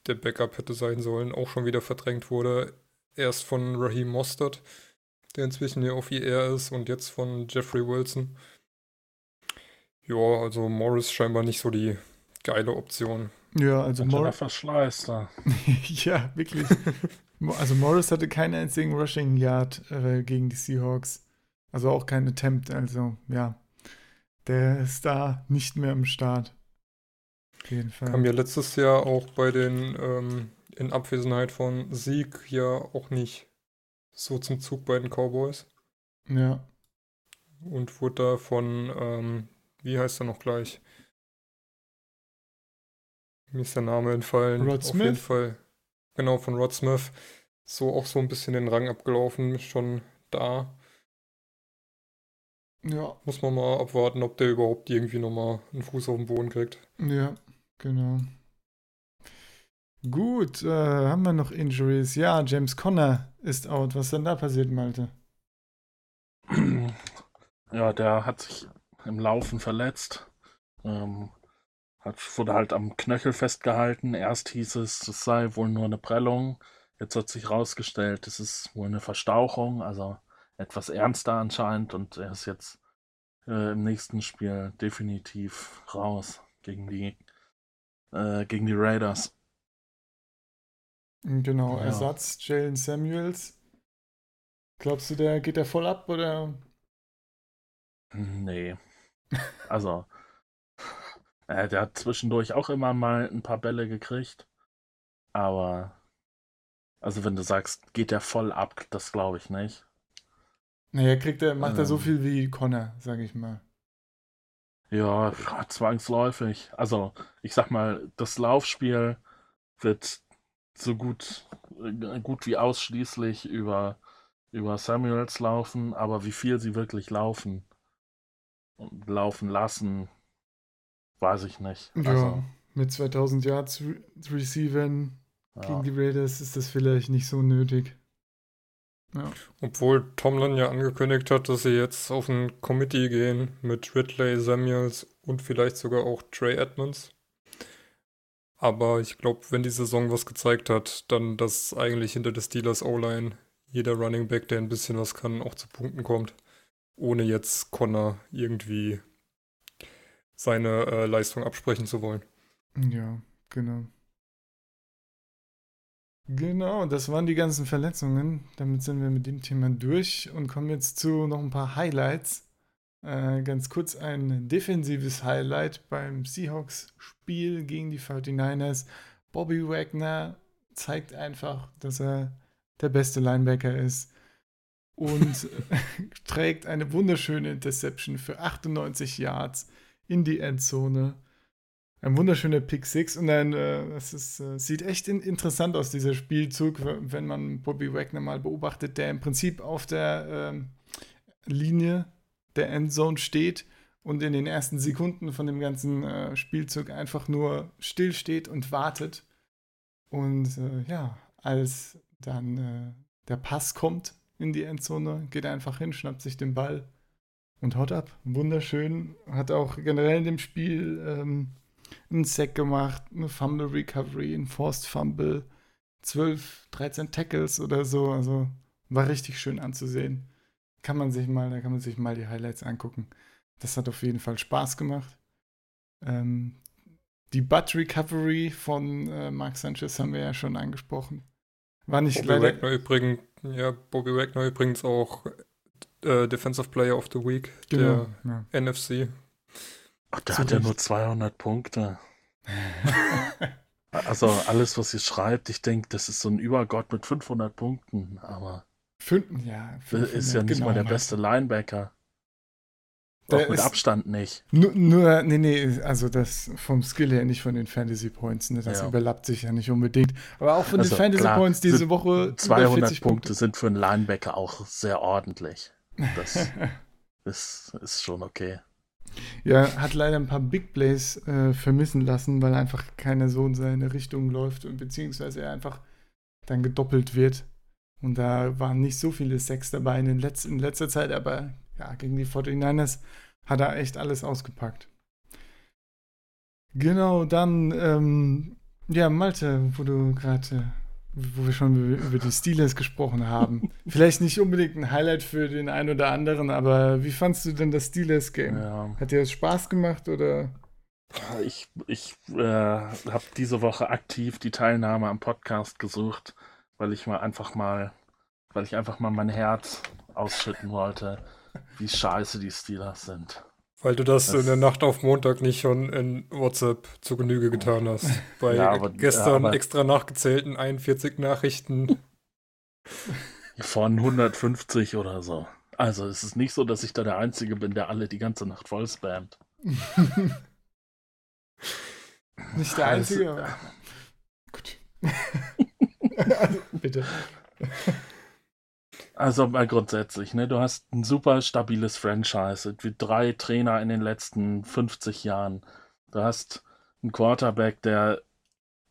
der Backup hätte sein sollen, auch schon wieder verdrängt wurde. Erst von Raheem Mostert, der inzwischen hier auf IR ist, und jetzt von Jeffrey Wilson. Ja, also Morris scheinbar nicht so die geile Option. Ja, also Morris. Verschleiß da. [LAUGHS] ja, wirklich. also Morris hatte keinen einzigen Rushing Yard äh, gegen die Seahawks. Also auch kein Attempt. Also ja, der ist da nicht mehr im Start. Auf jeden Fall. Kam ja letztes Jahr auch bei den ähm, in Abwesenheit von Sieg ja auch nicht so zum Zug bei den Cowboys. Ja. Und wurde da von, ähm, wie heißt er noch gleich? Mir ist der Name entfallen. Rod Smith? Auf jeden Fall. Genau, von Rod Smith. So auch so ein bisschen den Rang abgelaufen, schon da. Ja. Muss man mal abwarten, ob der überhaupt irgendwie nochmal einen Fuß auf den Boden kriegt. Ja. Genau. Gut, äh, haben wir noch Injuries? Ja, James Conner ist out. Was ist denn da passiert, Malte? [CLEARS THROAT] Ja, der hat sich im Laufen verletzt. Ähm, hat, wurde halt am Knöchel festgehalten. Erst hieß es, es sei wohl nur eine Prellung. Jetzt hat sich herausgestellt, es ist wohl eine Verstauchung, also etwas ernster anscheinend. Und er ist jetzt äh, im nächsten Spiel definitiv raus gegen die äh, gegen die Raiders. Genau, ja. Ersatz Jalen Samuels. Glaubst du, der geht der voll ab oder? Nee. Also, [LAUGHS] äh, der hat zwischendurch auch immer mal ein paar Bälle gekriegt. Aber, also wenn du sagst, geht der voll ab, das glaube ich nicht. Naja, kriegt er, macht ähm, er so ähm. viel wie Connor, sag ich mal. Ja, zwangsläufig. Also, ich sag mal, das Laufspiel wird so gut, äh, gut wie ausschließlich über, über Samuels laufen, aber wie viel sie wirklich laufen und laufen lassen, weiß ich nicht. Ja, also, mit 2000 Yards Receivern ja. gegen die Raiders ist das vielleicht nicht so nötig. Ja. Obwohl Tomlin ja angekündigt hat, dass sie jetzt auf ein Committee gehen mit Ridley, Samuels und vielleicht sogar auch Trey Edmonds. Aber ich glaube, wenn die Saison was gezeigt hat, dann, dass eigentlich hinter der Steelers O-Line jeder Running Back, der ein bisschen was kann, auch zu Punkten kommt. Ohne jetzt Connor irgendwie seine äh, Leistung absprechen zu wollen. Ja, genau. Genau, das waren die ganzen Verletzungen. Damit sind wir mit dem Thema durch und kommen jetzt zu noch ein paar Highlights. Äh, ganz kurz ein defensives Highlight beim Seahawks-Spiel gegen die 49ers. Bobby Wagner zeigt einfach, dass er der beste Linebacker ist und [LAUGHS] trägt eine wunderschöne Interception für 98 Yards in die Endzone. Ein wunderschöner Pick 6 und dann, äh, das ist, äh, sieht echt in, interessant aus, dieser Spielzug, wenn man Bobby Wagner mal beobachtet, der im Prinzip auf der äh, Linie der Endzone steht und in den ersten Sekunden von dem ganzen äh, Spielzug einfach nur still steht und wartet. Und äh, ja, als dann äh, der Pass kommt in die Endzone, geht er einfach hin, schnappt sich den Ball und haut ab. Wunderschön. Hat auch generell in dem Spiel ähm, einen Sack gemacht, eine Fumble Recovery, ein Forced Fumble, 12, 13 Tackles oder so. Also war richtig schön anzusehen. Kann man sich mal, da kann man sich mal die Highlights angucken. Das hat auf jeden Fall Spaß gemacht. Ähm, die Butt Recovery von äh, Mark Sanchez haben wir ja schon angesprochen. War nicht Bobby leider. Wagner übrigens, ja, Bobby Wagner übrigens auch äh, Defensive Player of the Week Genau. Ja. der NFC. Ach, der hat ja nur 200 Punkte. [LAUGHS] Also alles, was ihr schreibt, ich denke, das ist so ein Übergott mit 500 Punkten, aber Fünf, ja, das 500, ist ja nicht genau, mal der Malte. beste Linebacker. Der Auch mit Abstand nicht. Nur, nur, nee, nee, also das vom Skill her, nicht von den Fantasy Points, ne? Das Ja. überlappt sich ja nicht unbedingt. Aber auch von Also, den Fantasy klar, Points diese Woche über 200 40 Punkte sind für einen Linebacker auch sehr ordentlich. Das [LAUGHS] ist, ist schon okay. Ja, hat leider ein paar Big Plays äh, vermissen lassen, weil einfach keiner so in seine Richtung läuft und beziehungsweise er einfach dann gedoppelt wird. Und da waren nicht so viele Sacks dabei in, Letz in letzter Zeit, aber ja, gegen die 49ers hat er echt alles ausgepackt. Genau, dann, ähm, ja, Malte, wo du gerade, wo wir schon über die Steelers gesprochen haben. Vielleicht nicht unbedingt ein Highlight für den einen oder anderen, aber wie fandst du denn das Steelers-Game? Ja. Hat dir das Spaß gemacht oder? Ich, ich äh, habe diese Woche aktiv die Teilnahme am Podcast gesucht, weil ich mal einfach mal, weil ich einfach mal mein Herz ausschütten wollte, wie scheiße die Steelers sind. Weil du das, Das- in der Nacht auf Montag nicht schon in WhatsApp zu Genüge getan hast. [LAUGHS] Bei Ja, aber- gestern ja, aber- extra nachgezählten 41 Nachrichten. [LAUGHS] Von 150 oder so. Also es ist nicht so, dass ich da der Einzige bin, der alle die ganze Nacht voll spammt. [LAUGHS] Nicht der Alles- Einzige, aber. Gut. also, bitte. Also mal grundsätzlich, ne? Du hast ein super stabiles Franchise, wie drei Trainer in den letzten 50 Jahren. Du hast einen Quarterback, der,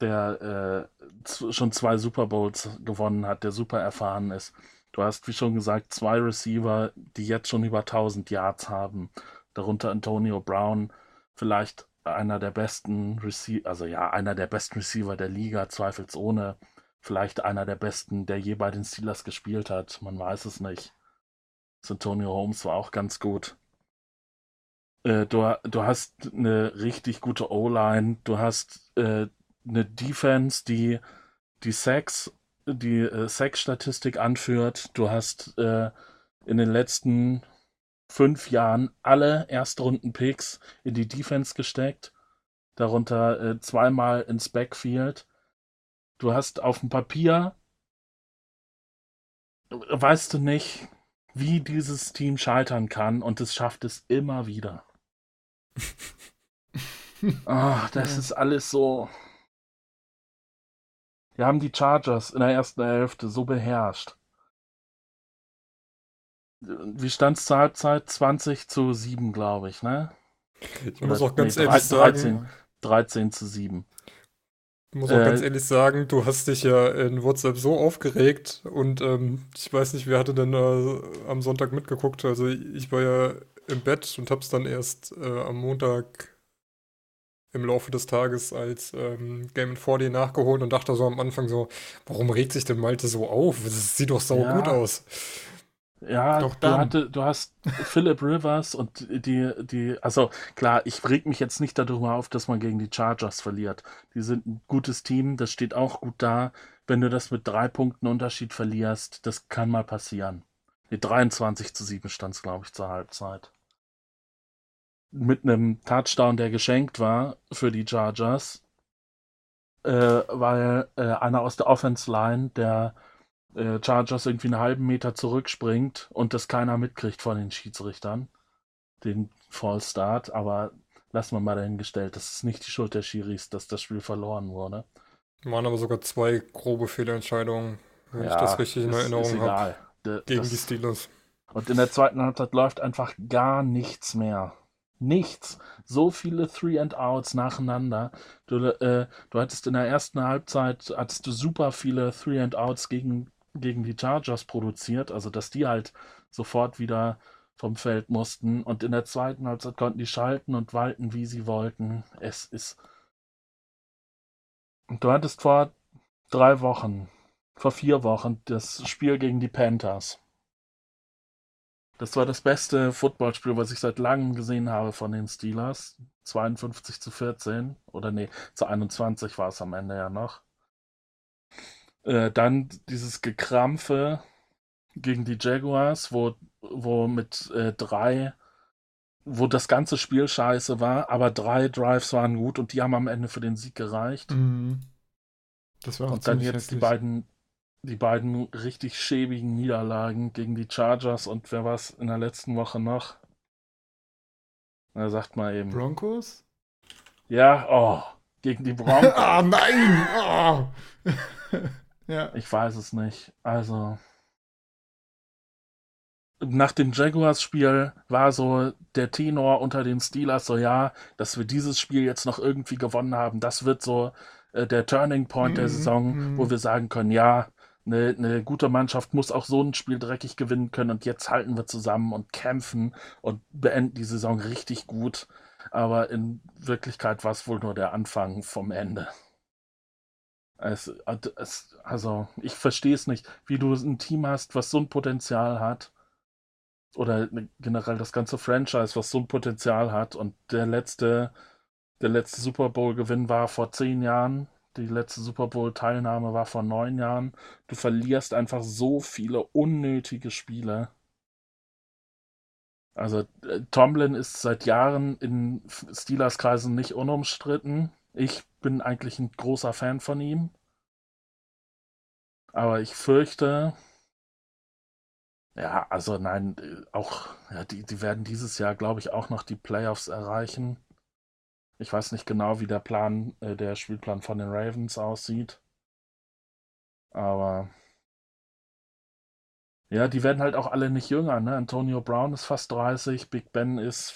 der äh, schon zwei Super Bowls gewonnen hat, der super erfahren ist. Du hast, wie schon gesagt, zwei Receiver, die jetzt schon über 1000 Yards haben. Darunter Antonio Brown, vielleicht einer der besten Receiver, also ja, einer der besten Receiver der Liga, zweifelsohne vielleicht einer der besten, der je bei den Steelers gespielt hat. Man weiß es nicht. Antonio Holmes war auch ganz gut. Äh, du, du hast eine richtig gute O-Line. Du hast äh, eine Defense, die die Sacks, die äh, Sack-Statistik anführt. Du hast äh, in den letzten fünf Jahren alle Erstrunden-Picks in die Defense gesteckt. Darunter äh, zweimal ins Backfield. Du hast auf dem Papier, weißt du nicht, wie dieses Team scheitern kann und es schafft es immer wieder. [LAUGHS] Ah, das Ja. ist alles so. Wir haben die Chargers in der ersten Hälfte so beherrscht. Wie stand es zur Halbzeit? 20 zu 7, glaube ich, ne? Ich muss Oder- auch ganz nee, ehrlich 13. sagen, 13 zu 7. ich muss auch ganz Äh, ehrlich sagen, du hast dich ja in WhatsApp so aufgeregt und ähm, ich weiß nicht, wer hatte denn äh, am Sonntag mitgeguckt. Also ich war ja im Bett und hab's dann erst äh, am Montag im Laufe des Tages als ähm, Game 4D nachgeholt und dachte so am Anfang so, warum regt sich denn Malte so auf? Das sieht doch sau Ja. gut aus. Ja, Doch du, hatte, du hast Philip Rivers und die, die, also klar, ich reg mich jetzt nicht darüber auf, dass man gegen die Chargers verliert. Die sind ein gutes Team, das steht auch gut da. Wenn du das mit drei Punkten Unterschied verlierst, das kann mal passieren. Die 23 zu 7 stand es, glaube ich, zur Halbzeit. mit einem Touchdown, der geschenkt war für die Chargers, äh, weil äh, einer aus der Offense Line der äh, Chargers irgendwie einen halben Meter zurückspringt und das keiner mitkriegt von den Schiedsrichtern, den Fall Start, aber lassen wir mal dahingestellt, das ist nicht die Schuld der Schiris, dass das Spiel verloren wurde. Waren aber sogar zwei grobe Fehlentscheidungen, wenn ja, ich das richtig in Erinnerung habe. Gegen das, die Steelers. Und in der zweiten Halbzeit läuft einfach gar nichts mehr. Nichts. So viele Three and Outs nacheinander. Du, äh, du hattest in der ersten Halbzeit hattest du super viele Three and Outs gegen, gegen die Chargers produziert, also dass die halt sofort wieder vom Feld mussten. Und in der zweiten Halbzeit konnten die schalten und walten, wie sie wollten. Es ist. Du hattest vor drei Wochen, vor vier Wochen, das Spiel gegen die Panthers. Das war das beste Footballspiel, was ich seit langem gesehen habe von den Steelers. 52 zu 14. Oder nee, zu 21 war es am Ende ja noch. Äh, dann dieses Gekrampfe gegen die Jaguars, wo, wo mit äh, drei, wo das ganze Spiel scheiße war, aber drei Drives waren gut und die haben am Ende für den Sieg gereicht. Mhm. Das war auch und dann jetzt hässlich. die beiden die beiden richtig schäbigen Niederlagen gegen die Chargers und wer war es in der letzten Woche noch? Na, sagt mal eben. Broncos? Ja, oh, gegen die [LAUGHS] Broncos. ah, nein! Oh. Ja. Ich weiß es nicht. Also. Nach dem Jaguars-Spiel war so der Tenor unter den Steelers so, ja, dass wir dieses Spiel jetzt noch irgendwie gewonnen haben, das wird so äh, der Turning Point mm -hmm. der mhm, Saison, wo wir sagen können, ja, eine, eine gute Mannschaft muss auch so ein Spiel dreckig gewinnen können und jetzt halten wir zusammen und kämpfen und beenden die Saison richtig gut. Aber in Wirklichkeit war es wohl nur der Anfang vom Ende. Es, es, also, ich verstehe es nicht, wie du ein Team hast, was so ein Potenzial hat. Oder generell das ganze Franchise, was so ein Potenzial hat. Und der letzte, der letzte Super Bowl-Gewinn war vor zehn Jahren die letzte Super Bowl-Teilnahme war vor neun Jahren. Du verlierst einfach so viele unnötige Spiele. Also äh, Tomlin ist seit Jahren in Steelers-Kreisen nicht unumstritten. Ich bin eigentlich ein großer Fan von ihm. Aber ich fürchte, ja, also nein, äh, auch, ja, die, die werden dieses Jahr, glaube ich, auch noch die Playoffs erreichen. Ich weiß nicht genau, wie der Plan, äh, der Spielplan von den Ravens aussieht. Aber ja, die werden halt auch alle nicht jünger. Ne? Antonio Brown ist fast 30, Big Ben ist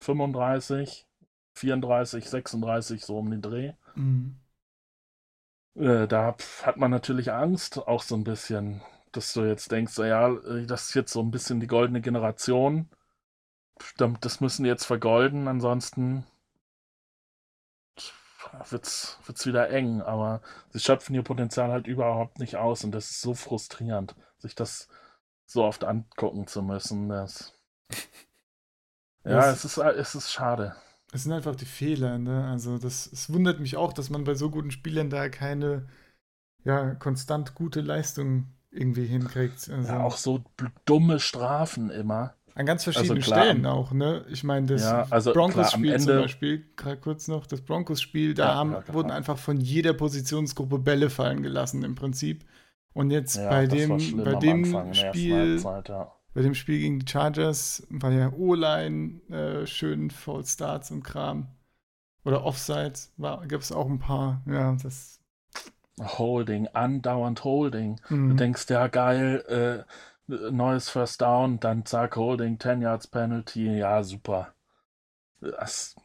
35, 34, 36, so um den Dreh. Mhm. Äh, da hat man natürlich Angst, auch so ein bisschen, dass du jetzt denkst, ja, äh, das ist jetzt so ein bisschen die goldene Generation. Das müssen die jetzt vergolden, ansonsten wird's, wird's wieder eng, aber sie schöpfen ihr Potenzial halt überhaupt nicht aus und das ist so frustrierend, sich das so oft angucken zu müssen. Das, [LAUGHS] ja, es, ist, es ist schade. Es sind einfach die Fehler, ne? Also das, es wundert mich auch, dass man bei so guten Spielern da keine ja, konstant gute Leistung irgendwie hinkriegt. Also, ja, auch so dumme Strafen immer. An ganz also verschiedenen also klar, Stellen auch, ne? Ich meine, das ja, also Broncos-Spiel zum Beispiel, gerade kurz noch, das Broncos-Spiel, da ja, haben, ja, wurden einfach von jeder Positionsgruppe Bälle fallen gelassen im Prinzip. Und jetzt bei dem, bei dem Spiel, bei dem Spiel gegen die Chargers war ja O-Line äh, schön Fall Starts und Kram. Oder Offside gab es auch ein paar. Ja, das. Holding, andauernd Holding. Mhm. Du denkst, ja geil, äh, neues First Down, dann zack, Holding, 10 Yards Penalty, ja, super. Das,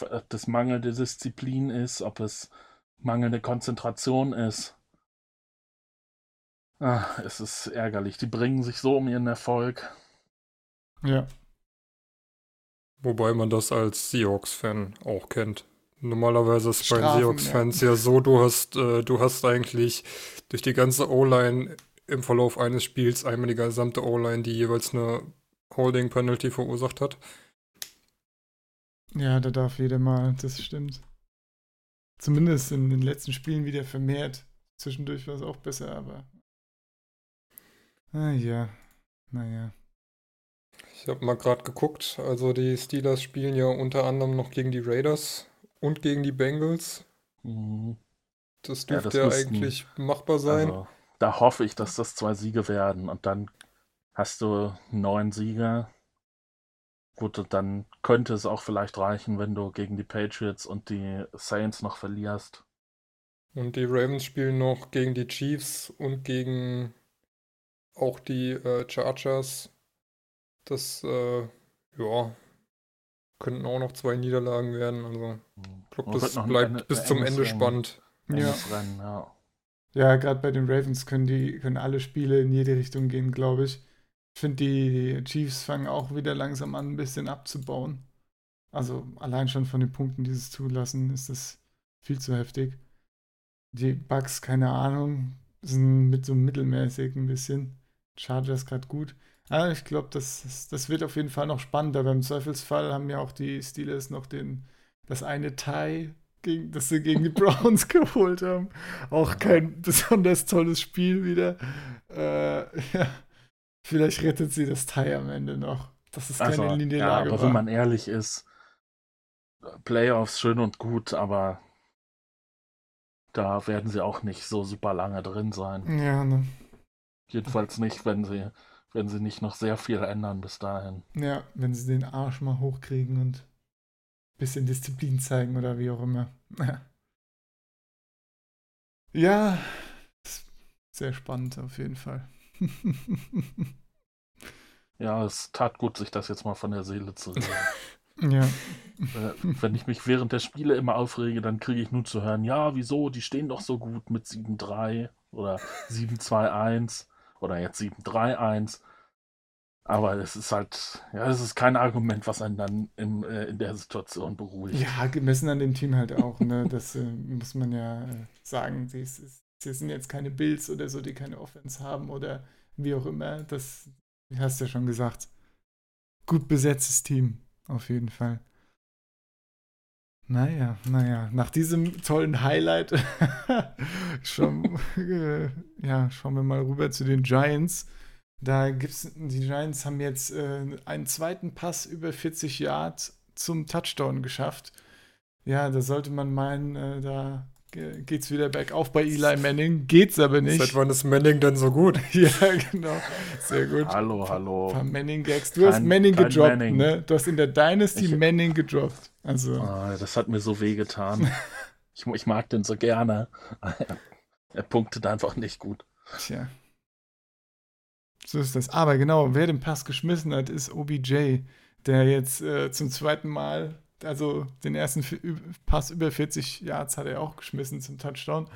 ob das mangelnde Disziplin ist, ob es mangelnde Konzentration ist. Ach, es ist ärgerlich. Die bringen sich so um ihren Erfolg. Ja. Wobei man das als Seahawks-Fan auch kennt. Normalerweise ist es bei Seahawks-Fans ja. ja. so, du hast, äh, du hast eigentlich durch die ganze O-Line im Verlauf eines Spiels einmal die gesamte O-Line, die jeweils eine Holding Penalty verursacht hat. Ja, da darf jeder mal, das stimmt. Zumindest in den letzten Spielen wieder vermehrt. Zwischendurch war es auch besser, aber. Ah ja, naja. Ich habe mal gerade geguckt. Also die Steelers spielen ja unter anderem noch gegen die Raiders und gegen die Bengals. Mhm. Das Ja, dürfte das ja eigentlich machbar sein. Also, da hoffe ich, dass das zwei Siege werden und dann hast du neun Siege. Gut, dann könnte es auch vielleicht reichen, wenn du gegen die Patriots und die Saints noch verlierst. Und die Ravens spielen noch gegen die Chiefs und gegen auch die äh, Chargers. Das, äh, ja, könnten auch noch zwei Niederlagen werden. Also, ich glaube, das bleibt enge- bis ein zum Ende spannend. Ja, Rennen, ja. ja gerade bei den Ravens können die können alle Spiele in jede Richtung gehen, glaube ich. Ich finde, die Chiefs fangen auch wieder langsam an, ein bisschen abzubauen. Also allein schon von den Punkten, die sie zulassen, ist das viel zu heftig. Die Bucks, keine Ahnung, sind mit so mittelmäßig ein bisschen. Chargers gerade gut. Aber ich glaube, das, das, das wird auf jeden Fall noch spannender. Beim Zweifelsfall haben ja auch die Steelers noch den, das eine Tie, gegen, das sie gegen die [LAUGHS] Browns geholt haben. Auch kein besonders tolles Spiel wieder. Äh, ja. Vielleicht rettet sie das Tie am Ende noch. Das ist keine Also, ja, Niederlage aber war. wenn man ehrlich ist, Playoffs schön und gut, aber da werden sie auch nicht so super lange drin sein. ja, ne? Jedenfalls nicht, wenn sie, wenn sie nicht noch sehr viel ändern bis dahin. ja, wenn sie den Arsch mal hochkriegen und ein bisschen Disziplin zeigen oder wie auch immer. [LAUGHS] Ja, sehr spannend auf jeden Fall. [LAUGHS] Ja, es tat gut, sich das jetzt mal von der Seele zu [LAUGHS] reden. ja. Äh, Wenn ich mich während der Spiele immer aufrege, dann kriege ich nur zu hören, ja, wieso, die stehen doch so gut mit 7-3 oder 7-2-1 oder jetzt 7-3-1. Aber es ist halt, ja, es ist kein Argument, was einen dann im, äh, in der Situation beruhigt. Ja, gemessen an dem Team halt auch, ne? [LAUGHS] Das äh, muss man ja äh, sagen. Sie, sie sind jetzt keine Bills oder so, die keine Offense haben oder wie auch immer. Das hast du ja schon gesagt. Gut besetztes Team, auf jeden Fall. Naja, naja, nach diesem tollen Highlight [LAUGHS] schon, äh, ja, schauen wir mal rüber zu den Giants. Da gibt's, die Giants haben jetzt äh, einen zweiten Pass über 40 Yards zum Touchdown geschafft. Ja, da sollte man meinen, äh, da geht's wieder bergauf bei Eli Manning. Geht's aber nicht. Seit wann ist Manning denn so gut? [LAUGHS] ja, genau. Sehr gut. Hallo, Ein hallo. paar Manning-Gags. Du hast Kein- Manning kein gedroppt, Manning. ne? Du hast in der Dynasty Ich- Manning gedroppt. Also, Ah, das hat mir so wehgetan. [LAUGHS] ich, ich mag den so gerne. er punktet einfach nicht gut. tja. So ist das. Aber genau, wer den Pass geschmissen hat, ist OBJ, der jetzt äh, zum zweiten Mal, also den ersten Pass über 40 Yards hat er auch geschmissen zum Touchdown.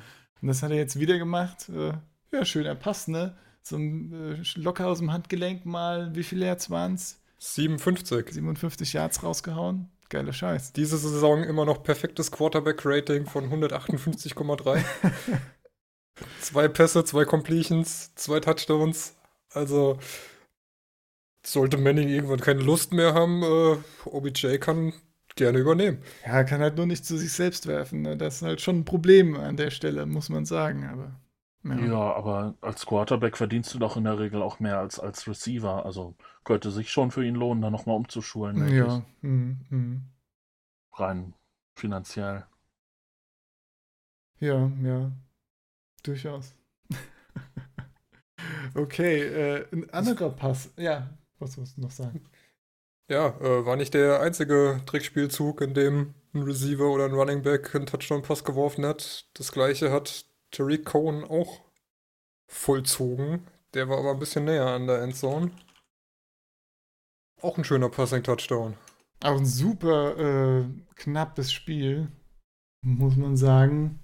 Und das hat er jetzt wieder gemacht. Äh, ja, schöner Pass, ne? So ein, äh, locker aus dem Handgelenk mal, wie viele Yards waren es? 57. 57 Yards rausgehauen. Geiler Scheiß. Diese Saison immer noch perfektes Quarterback-Rating von 158,3. [LAUGHS] zwei Pässe, zwei Completions, zwei Touchdowns. Also sollte Manning irgendwann keine Lust mehr haben, äh, OBJ kann gerne übernehmen. Ja, kann halt nur nicht zu sich selbst werfen. Ne? Das ist halt schon ein Problem an der Stelle, muss man sagen. Aber ja. Ja. aber als Quarterback verdienst du doch in der Regel auch mehr als als Receiver. Also könnte sich schon für ihn lohnen, da nochmal umzuschulen. denke Ja, mhm, mhm. Rein finanziell. ja, ja, durchaus. [LAUGHS] okay, äh, ein anderer Pass. Ja, was musst du noch sagen? Ja, äh, war nicht der einzige Trickspielzug, in dem ein Receiver oder ein Running Back einen Touchdown-Pass geworfen hat. Das gleiche hat Tariq Cohen auch vollzogen. Der war aber ein bisschen näher an der Endzone. Auch ein schöner Passing-Touchdown. Auch ein super äh, knappes Spiel, muss man sagen.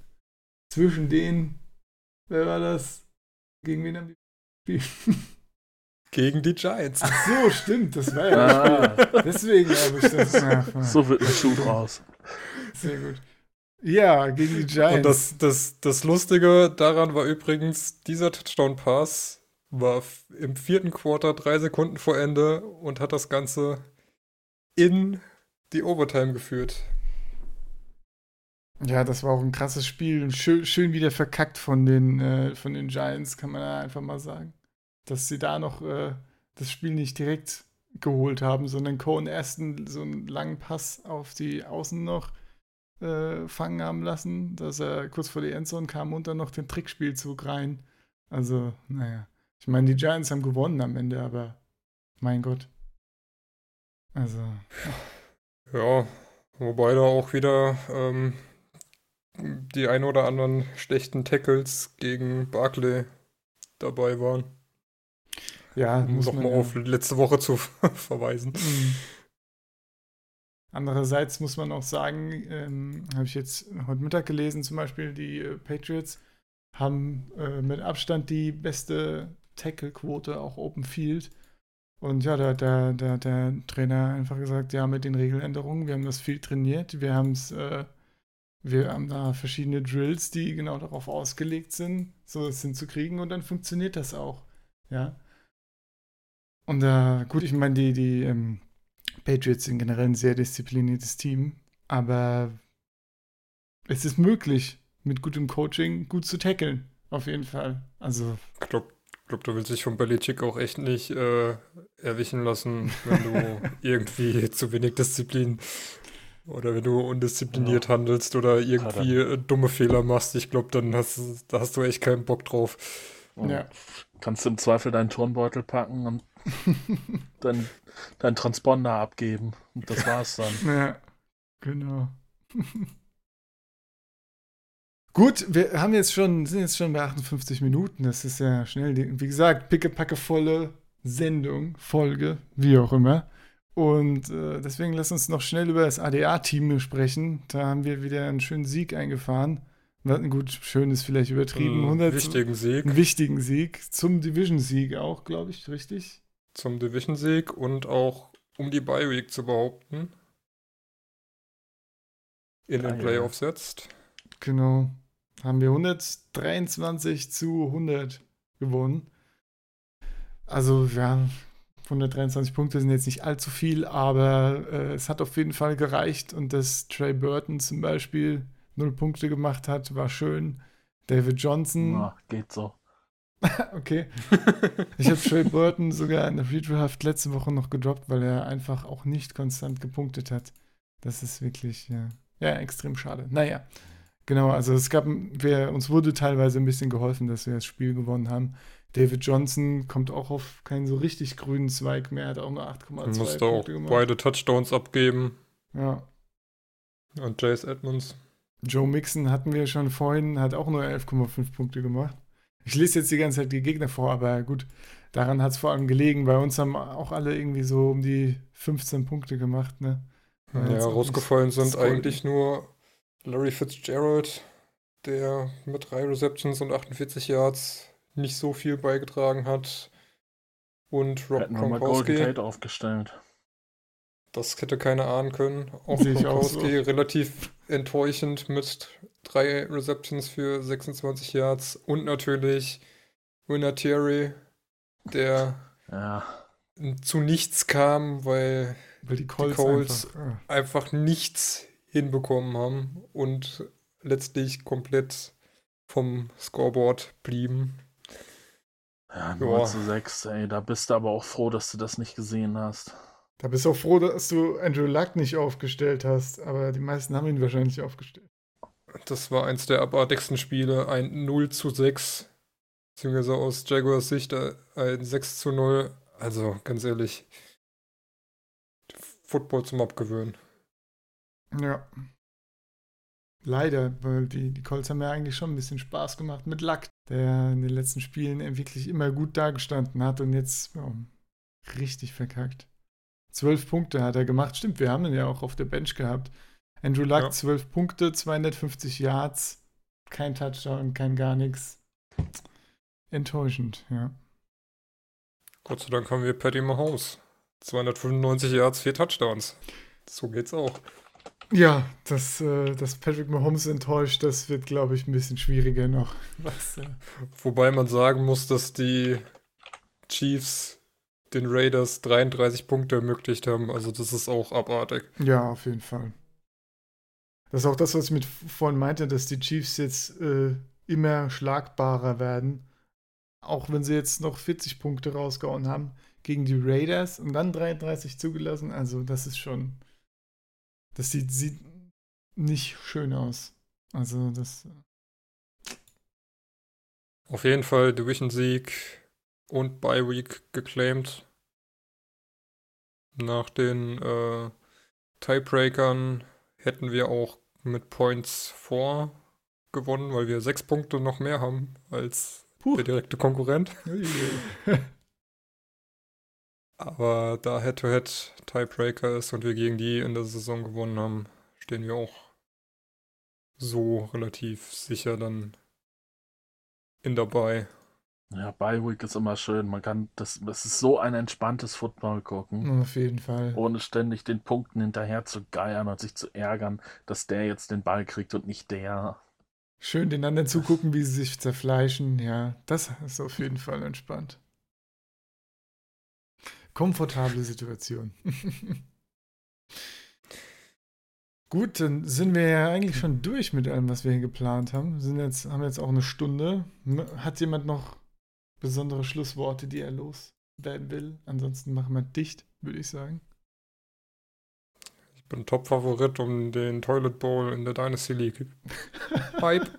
Zwischen den, wer war das? Gegen wen haben die gespielt? [LAUGHS] Gegen die Giants. Ach so, stimmt, das war ja das Spiel. Ah, Deswegen habe ich das. [LAUGHS] Ja, so wird ein Schuh draus. Sehr gut. Ja, gegen die Giants. Und das, das, das Lustige daran war übrigens, dieser Touchdown-Pass war im vierten Quarter drei Sekunden vor Ende und hat das Ganze in die Overtime geführt. ja, das war auch ein krasses Spiel. und Schön, schön wieder verkackt von den, äh, von den Giants, kann man ja einfach mal sagen. Dass sie da noch äh, das Spiel nicht direkt geholt haben, sondern Cohen einen, so einen langen Pass auf die Außen noch äh, fangen haben lassen, dass er kurz vor die Endzone kam und dann noch den Trickspielzug rein. Also, naja. Ich meine, die Giants haben gewonnen am Ende, aber mein Gott. Also. Ja, wobei da auch wieder ähm, die ein oder anderen schlechten Tackles gegen Barclay dabei waren. Ja, um nochmal ja. auf letzte Woche zu [LAUGHS] verweisen. Mhm. Andererseits muss man auch sagen, ähm, habe ich jetzt heute Mittag gelesen, zum Beispiel die äh, Patriots haben äh, mit Abstand die beste Tackle-Quote, auch Open Field. Und ja, da hat der, der, der Trainer einfach gesagt, ja, mit den Regeländerungen, wir haben das viel trainiert, wir haben es, äh, wir haben da verschiedene Drills, die genau darauf ausgelegt sind, so es hinzukriegen und dann funktioniert das auch. Ja. Und äh, gut, ich meine, die, die ähm, Patriots sind generell ein sehr diszipliniertes Team, aber es ist möglich, mit gutem Coaching gut zu tackeln. Auf jeden Fall. Also. Ich glaube, glaub, du willst dich von Belichick auch echt nicht äh, erwischen lassen, wenn du [LAUGHS] irgendwie zu wenig Disziplin oder wenn du undiszipliniert ja. handelst oder irgendwie ja, dumme Fehler machst. Ich glaube, dann hast, da hast du echt keinen Bock drauf. Ja. Kannst du im Zweifel deinen Turnbeutel packen und [LAUGHS] dann deinen Transponder abgeben. Und das war's dann. [LAUGHS] Ja, genau. [LAUGHS] Gut, wir haben jetzt schon, sind jetzt schon bei 58 Minuten. Das ist ja schnell. Wie gesagt, pickepackevolle Sendung, Folge, wie auch immer. Und äh, deswegen lass uns noch schnell über das ADA-Team sprechen. Da haben wir wieder einen schönen Sieg eingefahren. Gut, schön ist vielleicht übertrieben. 100, wichtigen Sieg. Einen wichtigen Sieg. Zum Division-Sieg auch, glaube ich, richtig? Zum Division-Sieg und auch um die Bye-Week zu behaupten. In den Playoffs jetzt. Genau. Haben wir 123 zu 100 gewonnen. Also, ja, 123 Punkte sind jetzt nicht allzu viel, aber äh, es hat auf jeden Fall gereicht und dass Trey Burton zum Beispiel null Punkte gemacht hat, war schön. David Johnson. Ja, geht so. [LAUGHS] okay. Ich habe Trey Burton sogar in der Redraft letzte Woche noch gedroppt, weil er einfach auch nicht konstant gepunktet hat. Das ist wirklich, ja, ja extrem schade. Naja, genau, also es gab, wir, uns wurde teilweise ein bisschen geholfen, dass wir das Spiel gewonnen haben. David Johnson kommt auch auf keinen so richtig grünen Zweig mehr, hat auch nur 8,2 Punkte musste auch gemacht. beide Touchdowns abgeben. Ja. Und Jace Edmonds. Joe Mixon hatten wir schon vorhin, hat auch nur 11,5 Punkte gemacht. Ich lese jetzt die ganze Zeit die Gegner vor, aber gut, daran hat es vor allem gelegen. Bei uns haben auch alle irgendwie so um die 15 Punkte gemacht, ne? War ja, rausgefallen sind eigentlich nur Larry Fitzgerald, der mit drei Receptions und 48 Yards nicht so viel beigetragen hat. Und Rob Gronkowski. aufgestellt. Das hätte keiner ahnen können. Auch Gronkowski so. relativ enttäuschend mit drei Receptions für 26 Yards und natürlich Winner Thierry, der ja. zu nichts kam, weil, weil die Colts, die Colts einfach, einfach, nichts hinbekommen haben und letztlich komplett vom Scoreboard blieben. Ja, 9 zu 6, ey, da bist du aber auch froh, dass du das nicht gesehen hast. Da bist du auch froh, dass du Andrew Luck nicht aufgestellt hast, aber die meisten haben ihn wahrscheinlich aufgestellt. Das war eins der abartigsten Spiele. Ein 0 zu 6. Beziehungsweise aus Jaguars Sicht ein 6 zu 0. Also ganz ehrlich, Football zum Abgewöhnen. Ja. Leider, weil die, die Colts haben ja eigentlich schon ein bisschen Spaß gemacht mit Luck, der in den letzten Spielen wirklich immer gut dagestanden hat und jetzt oh, richtig verkackt. Zwölf Punkte hat er gemacht. Stimmt, wir haben ihn ja auch auf der Bench gehabt. Andrew Luck, ja. 12 Punkte, 250 Yards, kein Touchdown, kein gar nichts. Enttäuschend, ja. Gott sei Dank haben wir Patty Mahomes. 295 Yards, 4 Touchdowns. So geht's auch. Ja, dass, äh, dass Patrick Mahomes enttäuscht, das wird, glaube ich, ein bisschen schwieriger noch. Was, äh Wobei man sagen muss, dass die Chiefs den Raiders 33 Punkte ermöglicht haben. Also das ist auch abartig. Ja, auf jeden Fall. Das ist auch das, was ich mit vorhin meinte, dass die Chiefs jetzt äh, immer schlagbarer werden. Auch wenn sie jetzt noch 40 Punkte rausgehauen haben gegen die Raiders und dann 33 zugelassen. Also das ist schon, das sieht, sieht nicht schön aus. Also das. Auf jeden Fall Division-Sieg und Bye Week geclaimed. Nach den äh, Tiebreakern hätten wir auch mit Points vor gewonnen, weil wir sechs Punkte noch mehr haben als Puh. der direkte Konkurrent. [LAUGHS] Aber da Head-to-Head Tiebreaker ist und wir gegen die in der Saison gewonnen haben, stehen wir auch so relativ sicher dann in dabei. Ja, Bye Week ist immer schön. Man kann das, es ist so ein entspanntes Football gucken, Auf jeden Fall. ohne ständig den Punkten hinterher zu geiern und sich zu ärgern, dass der jetzt den Ball kriegt und nicht der. Schön den anderen zugucken, wie sie sich zerfleischen. Ja, das ist auf jeden Fall entspannt. Komfortable Situation. [LAUGHS] Gut, dann sind wir ja eigentlich schon durch mit allem, was wir hier geplant haben. Wir sind jetzt, haben jetzt auch eine Stunde. Hat jemand noch besondere Schlussworte, die er loswerden will? Ansonsten machen wir dicht, würde ich sagen. Ich bin Top-Favorit um den Toilet Bowl in der Dynasty League. [LAUGHS] Hype.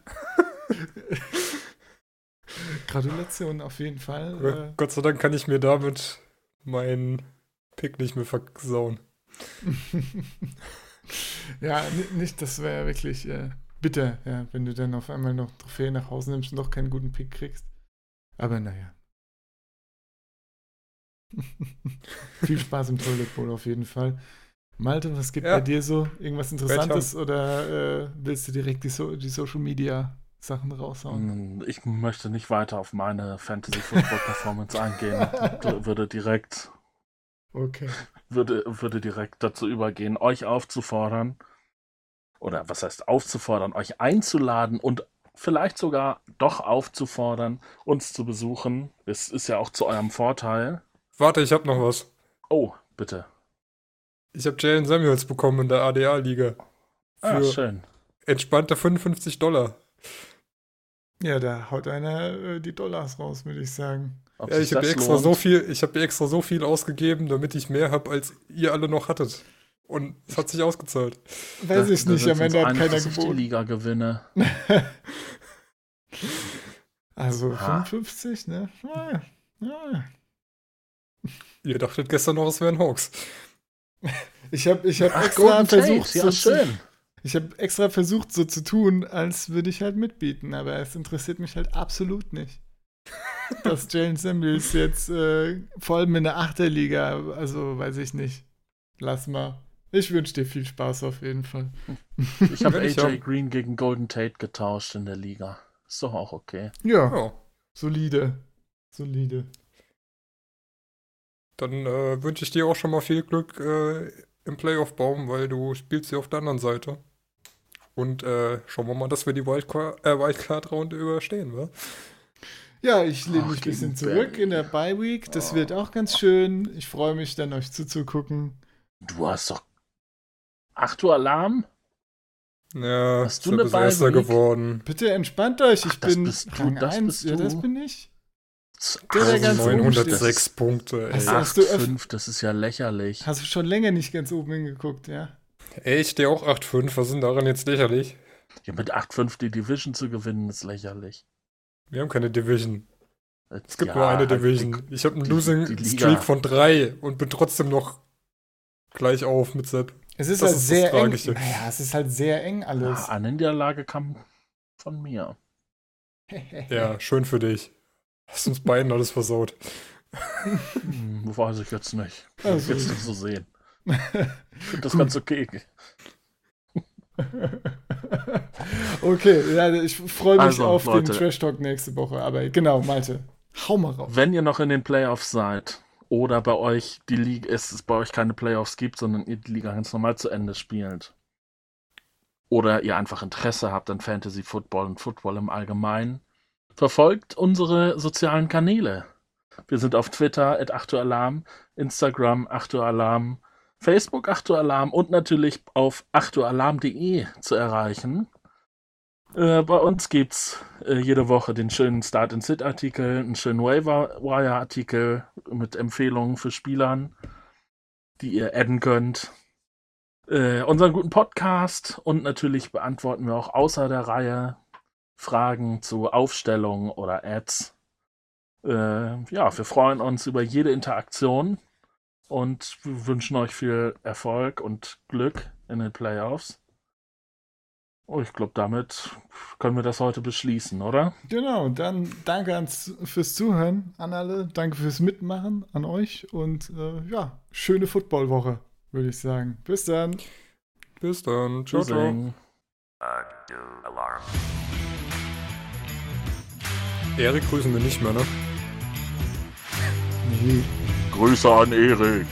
Gratulation auf jeden Fall. Gott sei Dank kann ich mir damit meinen Pick nicht mehr versauen. [LAUGHS] ja, ni- nicht, das wäre wirklich äh, bitter, ja, wenn du dann auf einmal noch Trophäe nach Hause nimmst und doch keinen guten Pick kriegst. Aber naja. [LAUGHS] Viel Spaß im Toilet Bowl auf jeden Fall. Malte, was gibt Ja. bei dir so? Irgendwas Interessantes oder äh, willst du direkt die, so die Social Media Sachen raushauen? Mm, Ich möchte nicht weiter auf meine Fantasy Football Performance [LAUGHS] eingehen. Ich würde direkt, Okay. würde, würde direkt dazu übergehen, euch aufzufordern, oder was heißt aufzufordern, euch einzuladen und vielleicht sogar doch aufzufordern, uns zu besuchen. Es ist ja auch zu eurem Vorteil. Warte, ich hab noch was. Oh, bitte. Ich habe Jalen Samuels bekommen in der ADA-Liga. Ah, Für schön. entspannte 55 Dollar. Ja, da haut einer äh, die Dollars raus, würde ich sagen. Ob Ja, ich habe extra lohnt? so viel, ich habe extra so viel ausgegeben, damit ich mehr habe, als ihr alle noch hattet. Und es hat sich ausgezahlt. Weiß ich nicht, am Ende hat keiner dass ich die geboten. Liga gewinne. [LAUGHS] Also Ah. 55, ne? Ah, ah. Ihr dachtet gestern noch, es wären Hawks. Ich habe ich hab Ach, extra versucht, ja, so zu, schön. ich habe extra versucht, so zu tun, als würde ich halt mitbieten, aber es interessiert mich halt absolut nicht. [LAUGHS] Dass Jalen Samuels jetzt äh, vor allem in der Achterliga, also weiß ich nicht. Lass mal. Ich wünsche dir viel Spaß auf jeden Fall. [LAUGHS] Ich habe AJ hab- Green gegen Golden Tate getauscht in der Liga. Ist doch auch okay. Ja, Ja. solide. Solide. Dann äh, wünsche ich dir auch schon mal viel Glück äh, im Playoff-Baum, weil du spielst hier auf der anderen Seite. Und äh, schauen wir mal, dass wir die äh, Wildcard-Runde überstehen, wa? Ja, ich lehne Ach, mich ein bisschen zurück Berlin. in der Bye Week. Das Oh. wird auch ganz schön. Ich freue mich dann, euch zuzugucken. Du hast doch. Ach du Alarm? Ja, Hast du eine bist Erster geworden. Bitte entspannt euch. Ich Ach, das bin bist du, Rang das 1. bist Ja, das du. bin ich. Der, ganz oben 906 Punkte, ey. Hast du- 8, du öff- 5, das ist ja lächerlich. Hast du schon länger nicht ganz oben hingeguckt, ja? Ey, ich stehe auch 8,5. Was ist denn daran jetzt lächerlich? Ja, mit 8-5 die Division zu gewinnen, ist lächerlich. Wir haben keine Division. Es gibt Ja, nur eine halt Division. die- Ich habe einen die- Losing die Liga. Streak von 3 und bin trotzdem noch gleich auf mit Sepp. Es ist Das halt ist sehr eng. Naja, es ist halt sehr eng alles. Ja, eine Niederlage kam von mir. [LAUGHS] Ja, schön für dich. Hast uns beiden alles versaut. Hm, weiß ich jetzt nicht. Will Also- ich jetzt nicht so sehen. Ich finde das ganz okay. [LAUGHS] okay, ja, ich freue mich Also, auf Leute. den Trash Talk nächste Woche. Aber genau, Malte, hau mal raus. Wenn ihr noch in den Playoffs seid oder bei euch die Liga, es es bei euch keine Playoffs gibt, sondern ihr die Liga ganz normal zu Ende spielt. Oder ihr einfach Interesse habt an Fantasy Football und Football im Allgemeinen, verfolgt unsere sozialen Kanäle. Wir sind auf Twitter at 8 Uhr Alarm, Instagram 8 Uhr Alarm, Facebook 8 Uhr Alarm und natürlich auf 8 Uhr Alarm.de zu erreichen. Äh, bei uns gibt's äh, jede Woche den schönen Start-and-Sit-Artikel, einen schönen Waiver-Wire-Artikel mit Empfehlungen für Spielern, die ihr adden könnt. Äh, unseren guten Podcast und natürlich beantworten wir auch außer der Reihe Fragen zu Aufstellungen oder Ads. Äh, ja, wir freuen uns über jede Interaktion und wünschen euch viel Erfolg und Glück in den Playoffs. Oh, ich glaube, damit können wir das heute beschließen, oder? Genau, dann danke ans, fürs Zuhören an alle, danke fürs Mitmachen an euch und äh, ja, schöne Footballwoche, würde ich sagen. Bis dann. Bis dann. Ciao, ciao. Tschüssing. Erik grüßen wir nicht mehr, ne? Nee. Grüße an Erik.